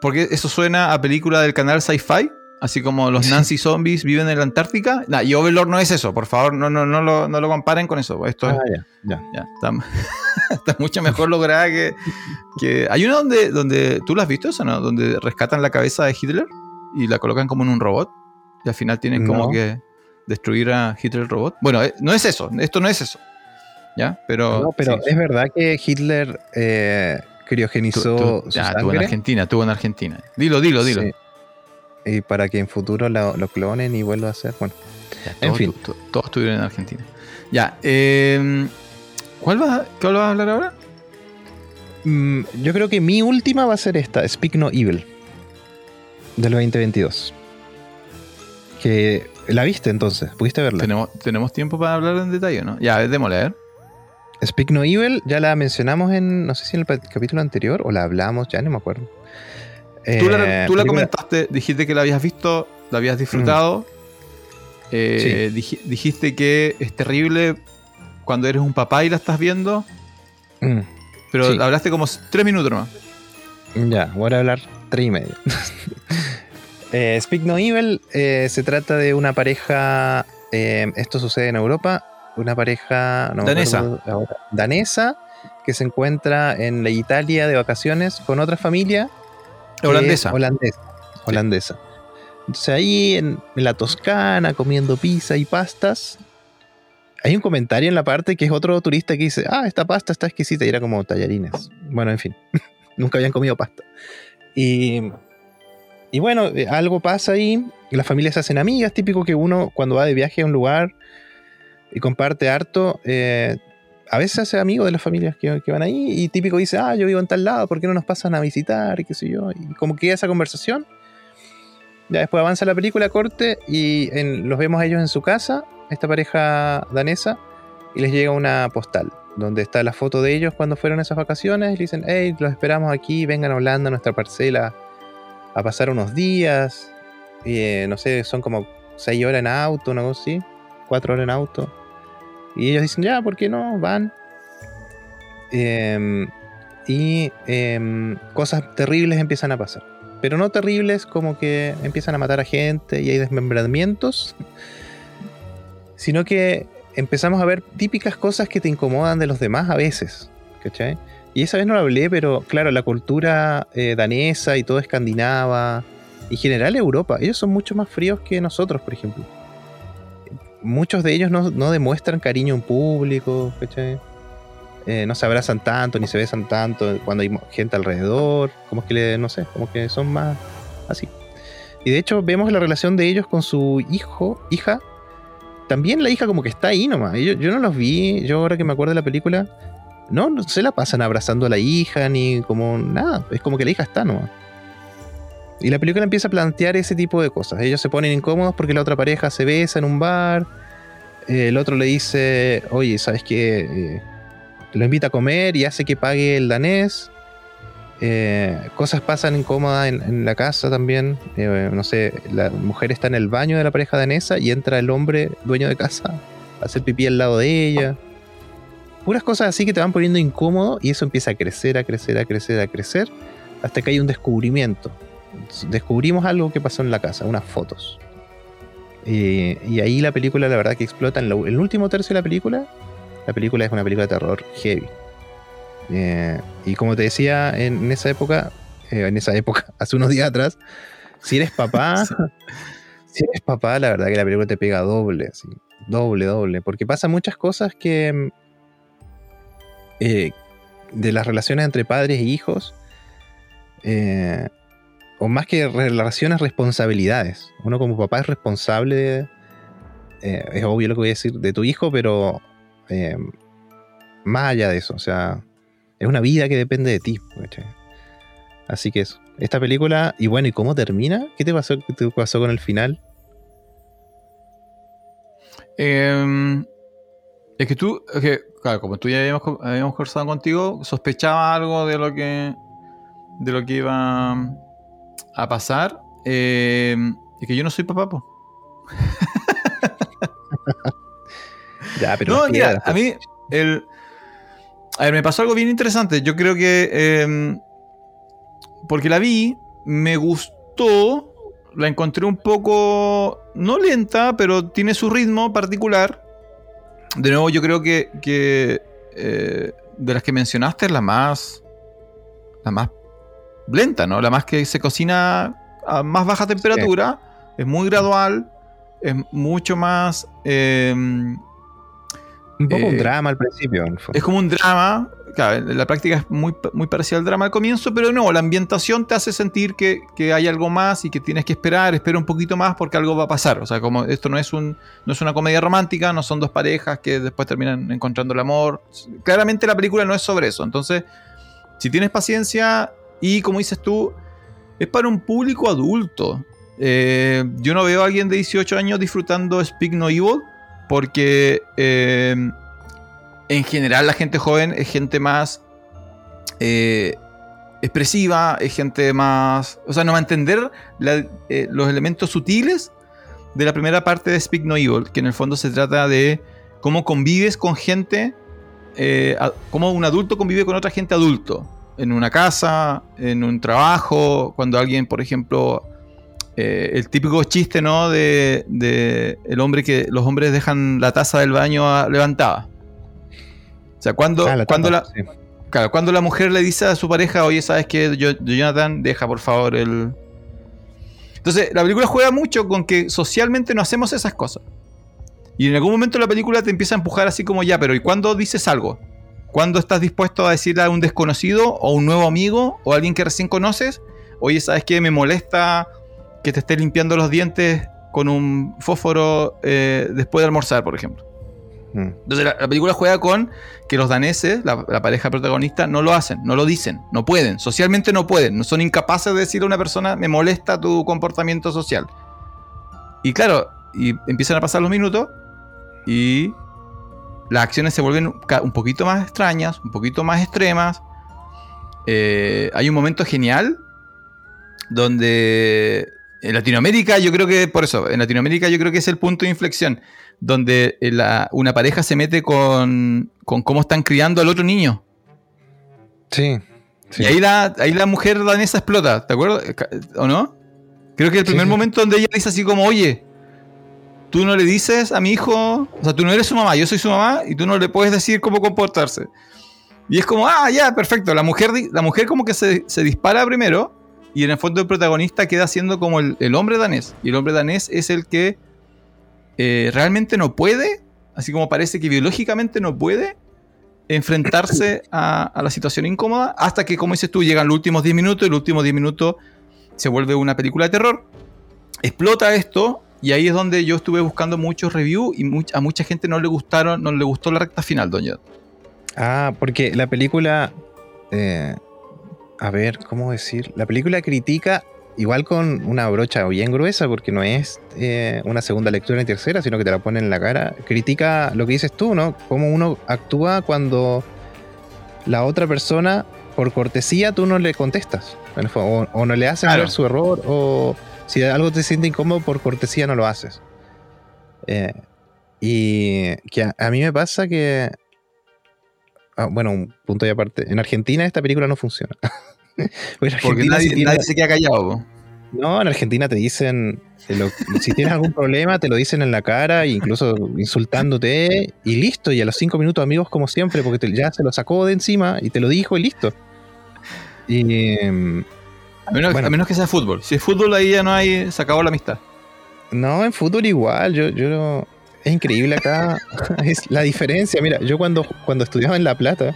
porque eso suena a película del canal Sci-Fi. Así como los Nancy zombies viven en la Antártica. Nah, y Overlord no es eso, por favor, no, no, no, lo, no lo comparen con eso. Esto ah, es, ya, ya. ya está, está, mucho mejor lograda que, que. Hay una donde, donde. ¿Tú lo has visto eso, no? Donde rescatan la cabeza de Hitler y la colocan como en un robot. Y al final tienen como que destruir a Hitler el robot. Bueno, eh, no es eso, esto no es eso. ¿Ya? Pero. No, pero sí. es verdad que Hitler eh, criogenizó Tú- tú- su ya, tuvo en. Argentina, tuvo en Argentina. Dilo, dilo, dilo. Sí. Y para que en futuro lo, lo clonen y vuelva a ser. Bueno, Ya, En fin. todos estuvieron en Argentina. Ya, eh, ¿cuál va, ¿cuál vas a hablar ahora? Mm, yo creo que mi última va a ser esta: Speak No Evil. Del 2022. Que la viste entonces, pudiste verla. ¿Tenemos, ¿Tenemos tiempo para hablar en detalle, no? Ya, démosle, a ver. Speak No Evil ya la mencionamos en, no sé si en el capítulo anterior o la hablamos, ya no me acuerdo. Tú la, Eh, tú la película- comentaste, dijiste que la habías visto, la habías disfrutado. Mm. Eh, dij- dijiste que es terrible cuando eres un papá y la estás viendo, Mm, pero Sí. hablaste como tres minutos nomás. ya, voy a hablar tres y medio. Eh, Speak No Evil eh, se trata de una pareja, eh, esto sucede en Europa, una pareja no Danesa. ahora, danesa que se encuentra en la Italia de vacaciones con otra familia Holandesa. es holandesa. holandesa. Entonces ahí en, en la Toscana comiendo pizza y pastas. Hay un comentario en la parte que es otro turista que dice, ah, esta pasta está exquisita y era como tallarines. Bueno, en fin, nunca habían comido pasta. Y, bueno, eh, algo pasa ahí, las familias se hacen amigas, típico que uno cuando va de viaje a un lugar y comparte harto, eh, a veces hace amigo de las familias que, que van ahí y típico dice, ah, yo vivo en tal lado, ¿por qué no nos pasan a visitar? Y qué sé yo. Y como que esa conversación. Ya después avanza la película corte y en- los vemos a ellos en su casa, esta pareja danesa, y les llega una postal donde está la foto de ellos cuando fueron a esas vacaciones. Y le dicen, hey, los esperamos aquí, vengan a Holanda, a nuestra parcela, a pasar unos días. Y eh, no sé, son como 6 horas en auto, una cosa así, 4 horas en auto. Y ellos dicen, ya, ¿por qué no? Van. Em, y em, cosas terribles empiezan a pasar. Pero no terribles como que empiezan a matar a gente y hay desmembramientos, sino que empezamos a ver típicas cosas que te incomodan de los demás a veces. ¿Cachai? Y esa vez no lo hablé, pero claro, la cultura eh, danesa y todo escandinava, y en general Europa, ellos son mucho más fríos que nosotros, por ejemplo. Muchos de ellos no, no demuestran cariño en público, ¿cachai? Eh, no se abrazan tanto, ni se besan tanto cuando hay gente alrededor, como que le, no sé, como que son más así. Y de hecho vemos la relación de ellos con su hijo, hija. También la hija como que está ahí nomás. Yo, yo no los vi, yo ahora que me acuerdo de la película, no, no se la pasan abrazando a la hija ni como nada. Es como que la hija está nomás. Y la película empieza a plantear ese tipo de cosas. Ellos se ponen incómodos porque la otra pareja se besa en un bar. Eh, el otro le dice, oye, ¿sabes qué? Eh, lo invita a comer y hace que pague el danés. Eh, cosas pasan incómodas en, la casa también. Eh, no sé, la mujer está en el baño de la pareja danesa y entra el hombre dueño de casa a hacer pipí al lado de ella. Puras cosas así que te van poniendo incómodo y eso empieza a crecer, a crecer, a crecer, a crecer, hasta que hay un descubrimiento. Descubrimos algo que pasó en la casa, unas fotos. Y, ahí la película, la verdad, que explota en el último tercio de la película. La película es una película de terror heavy. Eh, y como te decía en, esa época, eh, en esa época, hace unos días atrás, si eres papá, si eres papá, la verdad que la película te pega doble, así, doble, doble, porque pasan muchas cosas que eh, de las relaciones entre padres e hijos, o más que relaciones, responsabilidades. Uno como papá es responsable, es obvio lo que voy a decir, de tu hijo, pero más allá de eso, o sea, es una vida que depende de ti. Así que eso. Esta película, y bueno, ¿y cómo termina? ¿Qué te pasó, qué te pasó con el final? Em, es que tú, claro, como tú ya habíamos, conversado contigo, sospechaba algo de lo que de lo que iba a pasar. Eh, y que yo no soy papá, po. ya, pero no, mira, a mí el, a ver, me pasó algo bien interesante. Yo creo que. Em, porque la vi, me gustó. La encontré un poco. No lenta, pero tiene su ritmo particular. De nuevo, yo creo que. Eh, de las que mencionaste es la más. La más lenta, ¿no? La más que se cocina a más baja temperatura. Es muy gradual. Es mucho más. Em, un poco un eh, drama al principio. Es como un drama. Claro, la práctica es muy, muy parecida al drama al comienzo, pero no, la ambientación te hace sentir que, hay algo más y que tienes que esperar, espera un poquito más porque algo va a pasar. O sea, como esto no es, un, no es una comedia romántica, no son dos parejas que después terminan encontrando el amor. Claramente la película no es sobre eso. Entonces, si tienes paciencia y como dices tú, es para un público adulto. Eh, yo no veo a alguien de 18 años disfrutando Speak No Evil porque eh, en general la gente joven es gente más eh, expresiva, es gente más... O sea, no va a entender eh, los elementos sutiles de la primera parte de Speak No Evil, que en el fondo se trata de cómo convives con gente, cómo un adulto convive con otra gente adulto, en una casa, en un trabajo, cuando alguien, por ejemplo, eh, el típico chiste, ¿no? De, el hombre que los hombres dejan la taza del baño levantada. O sea, cuando, ah, la cuando, la, cuando la mujer le dice a su pareja, oye, ¿sabes qué? Yo, Jonathan, deja por favor el... Entonces, la película juega mucho con que socialmente no hacemos esas cosas. Y en algún momento la película te empieza a empujar así como ya, pero ¿y cuándo dices algo? ¿Cuándo estás dispuesto a decirle a un desconocido o un nuevo amigo o alguien que recién conoces? Oye, ¿sabes qué? Me molesta que te esté limpiando los dientes con un fósforo eh, después de almorzar, por ejemplo. Mm. Entonces la, película juega con que los daneses, la, pareja protagonista, no lo hacen, no lo dicen, no pueden, socialmente no pueden, no son incapaces de decirle a una persona, me molesta tu comportamiento social. Y claro, y empiezan a pasar los minutos y las acciones se vuelven un poquito más extrañas, un poquito más extremas. Eh, hay un momento genial donde en Latinoamérica, yo creo que, por eso, en Latinoamérica yo creo que es el punto de inflexión, donde una pareja se mete con, cómo están criando al otro niño. Sí. Y ahí la, ahí la mujer danesa explota, ¿te acuerdas? ¿O no? Creo que el primer momento donde ella dice así como, oye, tú no le dices a mi hijo, o sea, tú no eres su mamá, yo soy su mamá, y tú no le puedes decir cómo comportarse. Y es como, ah, ya, perfecto. La mujer, la mujer como que se, se dispara primero y en el fondo el protagonista queda siendo como el, hombre danés. Y el hombre danés es el que eh, realmente no puede, así como parece que biológicamente no puede, enfrentarse a, la situación incómoda hasta que, como dices tú, llegan los últimos 10 minutos y los últimos 10 minutos se vuelve una película de terror. Explota esto y ahí es donde yo estuve buscando muchos reviews y a mucha gente no le gustaron, no le gustó la recta final, doña. Ah, porque la película... Eh, a ver, ¿cómo decir? La película critica igual con una brocha bien gruesa, porque no es eh, una segunda lectura ni tercera, sino que te la pone en la cara. Critica lo que dices tú, ¿no? Cómo uno actúa cuando la otra persona, por cortesía, tú no le contestas. O, no le haces ver su error, o si algo te siente incómodo, por cortesía no lo haces. Eh, y que a, mí me pasa que. Ah, bueno, un punto de aparte. En Argentina esta película no funciona. Porque nadie, se queda callado. No, en Argentina te dicen, si tienes algún problema, te lo dicen en la cara, incluso insultándote, y listo. Y a los cinco minutos, amigos, como siempre, porque ya se lo sacó de encima y te lo dijo y listo. Y, em, a, menos, que sea fútbol. Si es fútbol, ahí ya no hay. Se acabó la amistad. No, en fútbol igual. Yo, yo es increíble acá. es la diferencia. Mira, yo cuando, cuando estudiaba en La Plata,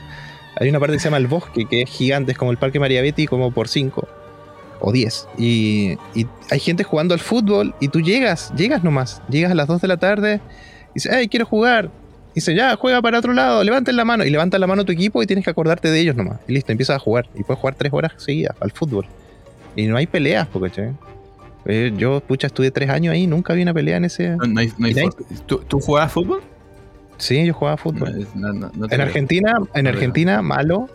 hay una parte que se llama El Bosque, que es gigante, es como el Parque María Betty, como por cinco o 10. Y, hay gente jugando al fútbol y tú llegas, llegas nomás, llegas a las 2 de la tarde y dices, hey, quiero jugar. Y dice, ya, juega para otro lado, levanten la mano. Y levanta la mano tu equipo y tienes que acordarte de ellos nomás. Y listo, empiezas a jugar. Y puedes jugar 3 horas seguidas al fútbol. Y no hay peleas, porque, eh, yo, pucha, estuve 3 años ahí, nunca vi una pelea en ese. ¿Tú, ¿Tú, jugabas fútbol? Sí, yo jugaba fútbol. en Argentina, en Argentina, malo.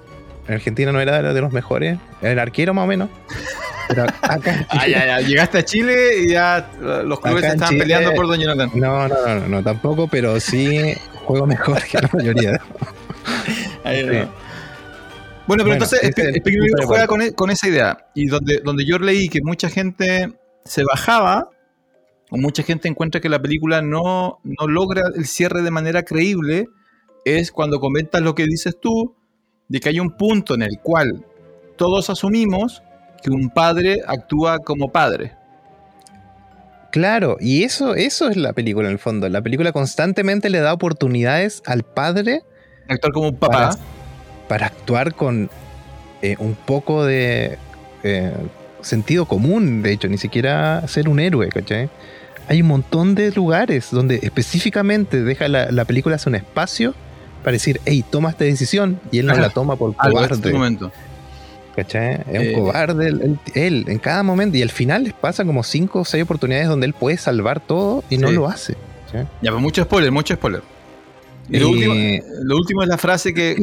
En Argentina no era de los mejores. Era el arquero más o menos. Pero acá ah, Llegaste a Chile y ya los clubes están peleando por Doña No, no, no, no, tampoco, pero sí juego mejor que la mayoría. Bueno, pero entonces este, juega e, con, esa idea. Y donde, donde yo leí que mucha gente se bajaba, o mucha gente encuentra que la película no, no logra el cierre de manera creíble, es cuando comentas lo que dices tú, de que hay un punto en el cual todos asumimos que un padre actúa como padre. Claro, y eso, eso es la película en el fondo. La película constantemente le da oportunidades al padre. Actuar como un papá. Para, actuar con eh, un poco de eh, sentido común, de hecho, ni siquiera ser un héroe, ¿cachai? Hay un montón de lugares donde específicamente deja la, la película hace un espacio para decir, hey, toma esta decisión, y él no la toma por cobarde. momento. ¿Cachai? Es un eh, cobarde él, en cada momento. Y al final les pasa como cinco o seis oportunidades donde él puede salvar todo y no lo hace. Ya, pues mucho spoiler, mucho spoiler. Y lo, último, lo, último, es la frase que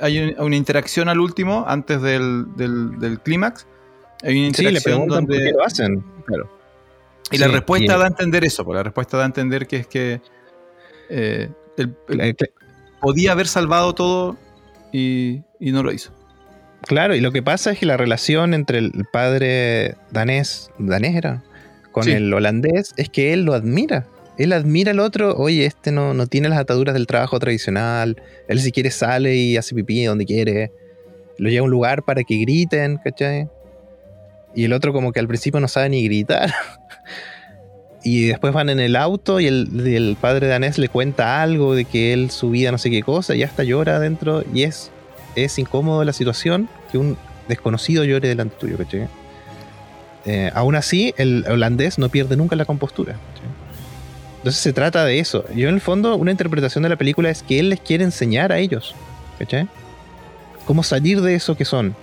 hay, una interacción al último, antes del, del, clímax. Hay una interacción le donde. Por qué lo hacen. Claro. Y la respuesta da a entender eso, pues la respuesta da a entender que es que eh, podía haber salvado todo y, y no lo hizo. Claro, y lo que pasa es que la relación entre el padre danés, danés era, con el holandés, es que él lo admira. Él admira al otro, oye, este no, no tiene las ataduras del trabajo tradicional, él si quiere sale y hace pipí donde quiere, lo lleva a un lugar para que griten, ¿cachai? Y el otro como que al principio no sabe ni gritar. y después van en el auto y el, padre danés le cuenta algo de que él su vida no sé qué cosa y hasta llora adentro y es es incómodo la situación que un desconocido llore delante tuyo, ¿cachai? Eh, aún así, el holandés no pierde nunca la compostura. Entonces se trata de eso. Yo en el fondo, una interpretación de la película es que él les quiere enseñar a ellos. ¿Cachai? Cómo salir de eso que son.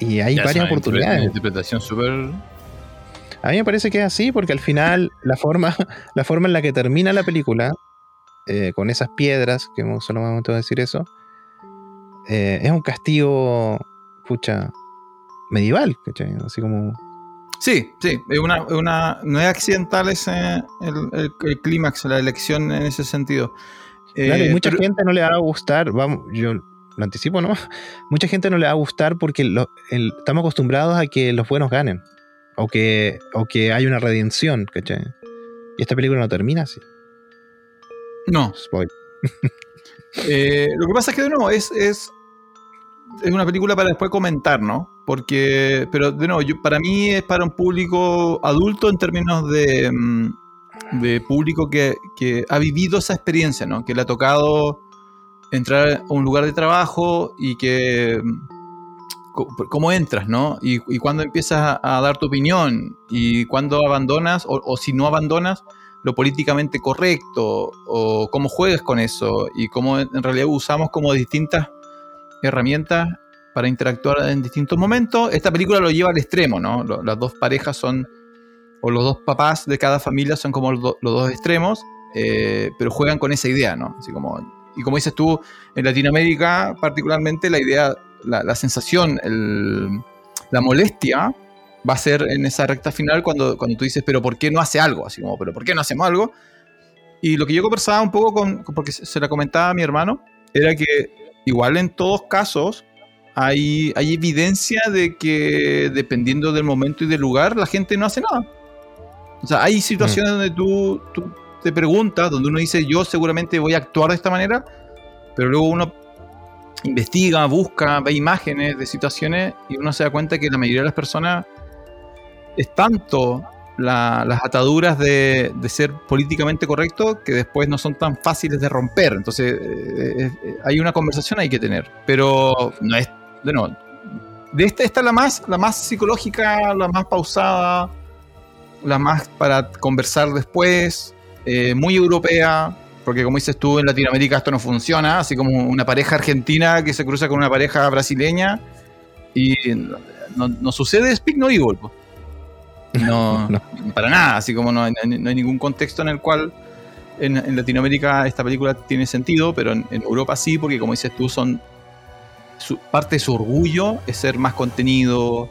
Y hay varias oportunidades. Una interpretación súper... A mí me parece que es así, porque al final la forma, la forma en la que termina la película, eh, con esas piedras, que solo vamos a decir eso, eh, es un castigo, pucha, medieval, ¿cachai? Así como... Sí, sí, es una, no es accidental ese, el, clímax, la elección en ese sentido. Claro, y eh, mucha gente no le va a gustar, vamos, yo lo anticipo, ¿no? Mucha gente no le va a gustar porque estamos acostumbrados a que los buenos ganen, o que, o que hay una redención, ¿cachai? Y esta película no termina así. No. Spoiler. Eh, lo que pasa es que de nuevo es, es es una película para después comentar, ¿no? Porque, pero de nuevo, yo, para mí es para un público adulto en términos de, mm, de público que, que, ha vivido esa experiencia, ¿no? Que le ha tocado entrar a un lugar de trabajo y que cómo entras, ¿no? Y, y cuándo empiezas a, dar tu opinión y cuándo abandonas o, o, si no abandonas lo políticamente correcto o cómo juegas con eso y cómo en realidad usamos como distintas herramientas para interactuar en distintos momentos. Esta película lo lleva al extremo, ¿no? Las dos parejas son, o los dos papás de cada familia son como los, dos extremos, eh, pero juegan con esa idea, ¿no? Así como, y como dices tú, en Latinoamérica particularmente la idea, la, sensación, la molestia va a ser en esa recta final cuando, cuando tú dices, pero ¿por qué no hace algo? Así como, pero ¿por qué no hacemos algo? Y lo que yo conversaba un poco con, porque se la comentaba a mi hermano, era que igual en todos casos hay, hay evidencia de que dependiendo del momento y del lugar, la gente no hace nada. O sea, hay situaciones donde tú, tú te preguntas, donde uno dice, yo seguramente voy a actuar de esta manera, pero luego uno investiga, busca, ve imágenes de situaciones y uno se da cuenta que la mayoría de las personas es tanto las ataduras de, ser políticamente correcto que después no son tan fáciles de romper. Entonces eh, eh, hay una conversación hay que tener, pero no es, de de esta, esta es la más, la más psicológica, la más pausada, la más para conversar después, eh, muy europea, porque como dices tú, en Latinoamérica esto no funciona, así como una pareja argentina que se cruza con una pareja brasileña y no, sucede Speak No Evil. No, para nada, así como no hay, ningún contexto en el cual en, Latinoamérica esta película tiene sentido, pero en, Europa sí, porque como dices tú, son parte de su orgullo es ser más contenido,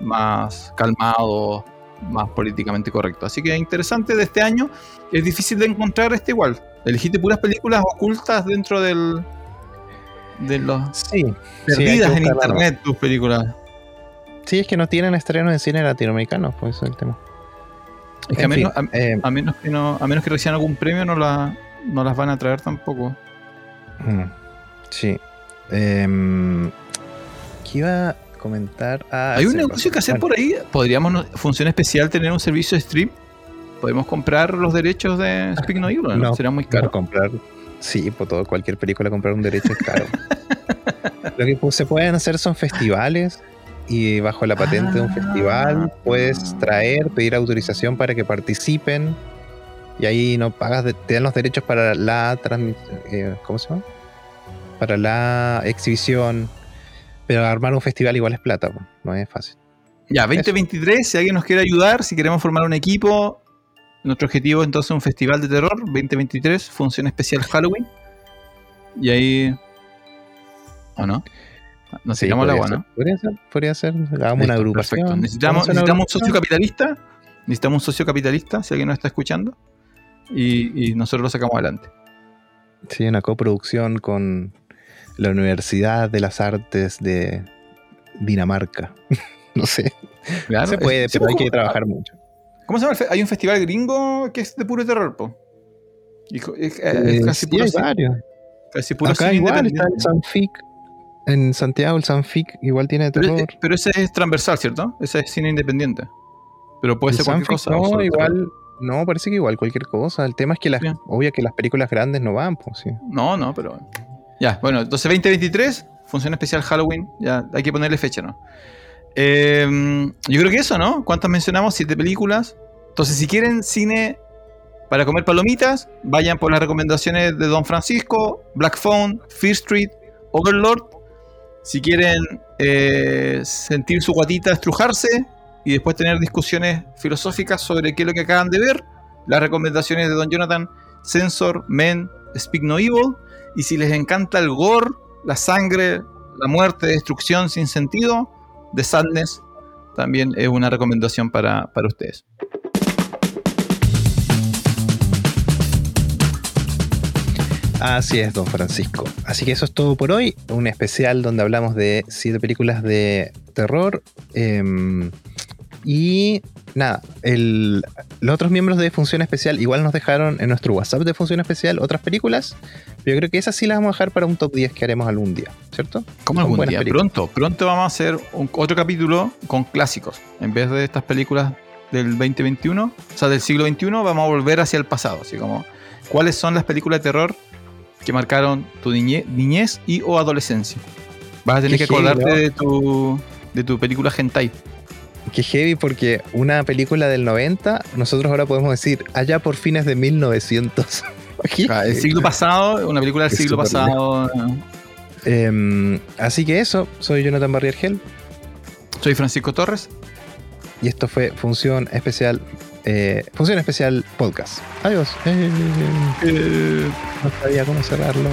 más calmado, más políticamente correcto. Así que interesante de este año. Es difícil de encontrar este igual. Elegiste puras películas ocultas dentro del. de los. Sí. Perdidas en internet tus películas. Sí, es que no tienen estrenos en cine latinoamericano, pues eso es el tema. Es que a menos, eh, a, menos, que no, a menos que reciban algún premio, no, la, no las van a traer tampoco. Sí. Eh, ¿Qué iba comentar? Ah, Hay un negocio que hacer por ahí. Podríamos, función especial, tener un servicio de stream. Podemos comprar los derechos de Speak No Evil, ¿no? Será muy caro. comprar. Sí, por todo, cualquier película comprar un derecho es caro. Lo que se pueden hacer son festivales y bajo la patente de un festival ah. puedes traer, pedir autorización para que participen y ahí no pagas, te dan los derechos para la transmisión, eh, ¿cómo se llama? Para la exhibición, pero armar un festival igual es plata, no es fácil. Ya, 2023, si alguien nos quiere ayudar, si queremos formar un equipo, nuestro objetivo es entonces un festival de terror, 2023, función especial Halloween. Y ahí... ¿O no? Nos sí, la agua, ¿no? Podría ser, podría ser. Hagamos una agrupación. Perfecto. Necesitamos, necesitamos un socio capitalista. Necesitamos un socio capitalista, si alguien nos está escuchando. Y, y nosotros lo sacamos adelante. Sí, una coproducción con la Universidad de las Artes de Dinamarca. no sé. Claro, se puede, pero hay que trabajar mucho. ¿Cómo se llama? Hay un festival gringo que es de puro terror, po. es, eh, casi puro. Hay varios. Casi puro Acá igual está el Sanfic. En Santiago, el Sanfic igual tiene terror. Pero, ese es transversal, ¿cierto? Ese es cine independiente. Pero puede ser cualquier cosa. No, igual. No, parece que igual cualquier cosa. El tema es que las, obvio que las películas grandes no van, pues sí. No, no, pero ya, bueno, entonces 2023, función especial Halloween, ya hay que ponerle fecha, ¿no? Em, yo creo que eso, ¿no? ¿Cuántas mencionamos? Siete películas. Entonces, si quieren cine para comer palomitas, vayan por las recomendaciones de Don Francisco, Black Phone, Fear Street, Overlord. Si quieren eh, sentir su guatita estrujarse y después tener discusiones filosóficas sobre qué es lo que acaban de ver, las recomendaciones de Don Jonathan, Sensor, Men, Speak No Evil. Y si les encanta el gore, la sangre, la muerte, destrucción sin sentido, The Sadness también es una recomendación para, ustedes. Así es, don Francisco. Así que eso es todo por hoy. Un especial donde hablamos de siete películas de terror. Em, y nada, los otros miembros de Función Especial igual nos dejaron en nuestro WhatsApp de Función Especial otras películas. Pero yo creo que esas sí las vamos a dejar para un top 10 que haremos algún día, ¿cierto? ¿Cómo algún día? Pronto, pronto vamos a hacer otro capítulo con clásicos. En vez de estas películas del 2021, o sea, del siglo XXI, vamos a volver hacia el pasado. Así como, ¿cuáles son las películas de terror que marcaron tu niñez, y o adolescencia? Vas a tener que acordarte de, tu, de tu película hentai. Qué heavy porque una película del 90, nosotros ahora podemos decir allá por fines de 1900. Ah, el siglo pasado, una película del siglo pasado. Em, así que eso, soy Jonathan Barriergel. Soy Francisco Torres. Y esto fue Función Especial. Eh, Función Especial Podcast. Adiós. Eh, no sabía cómo cerrarlo.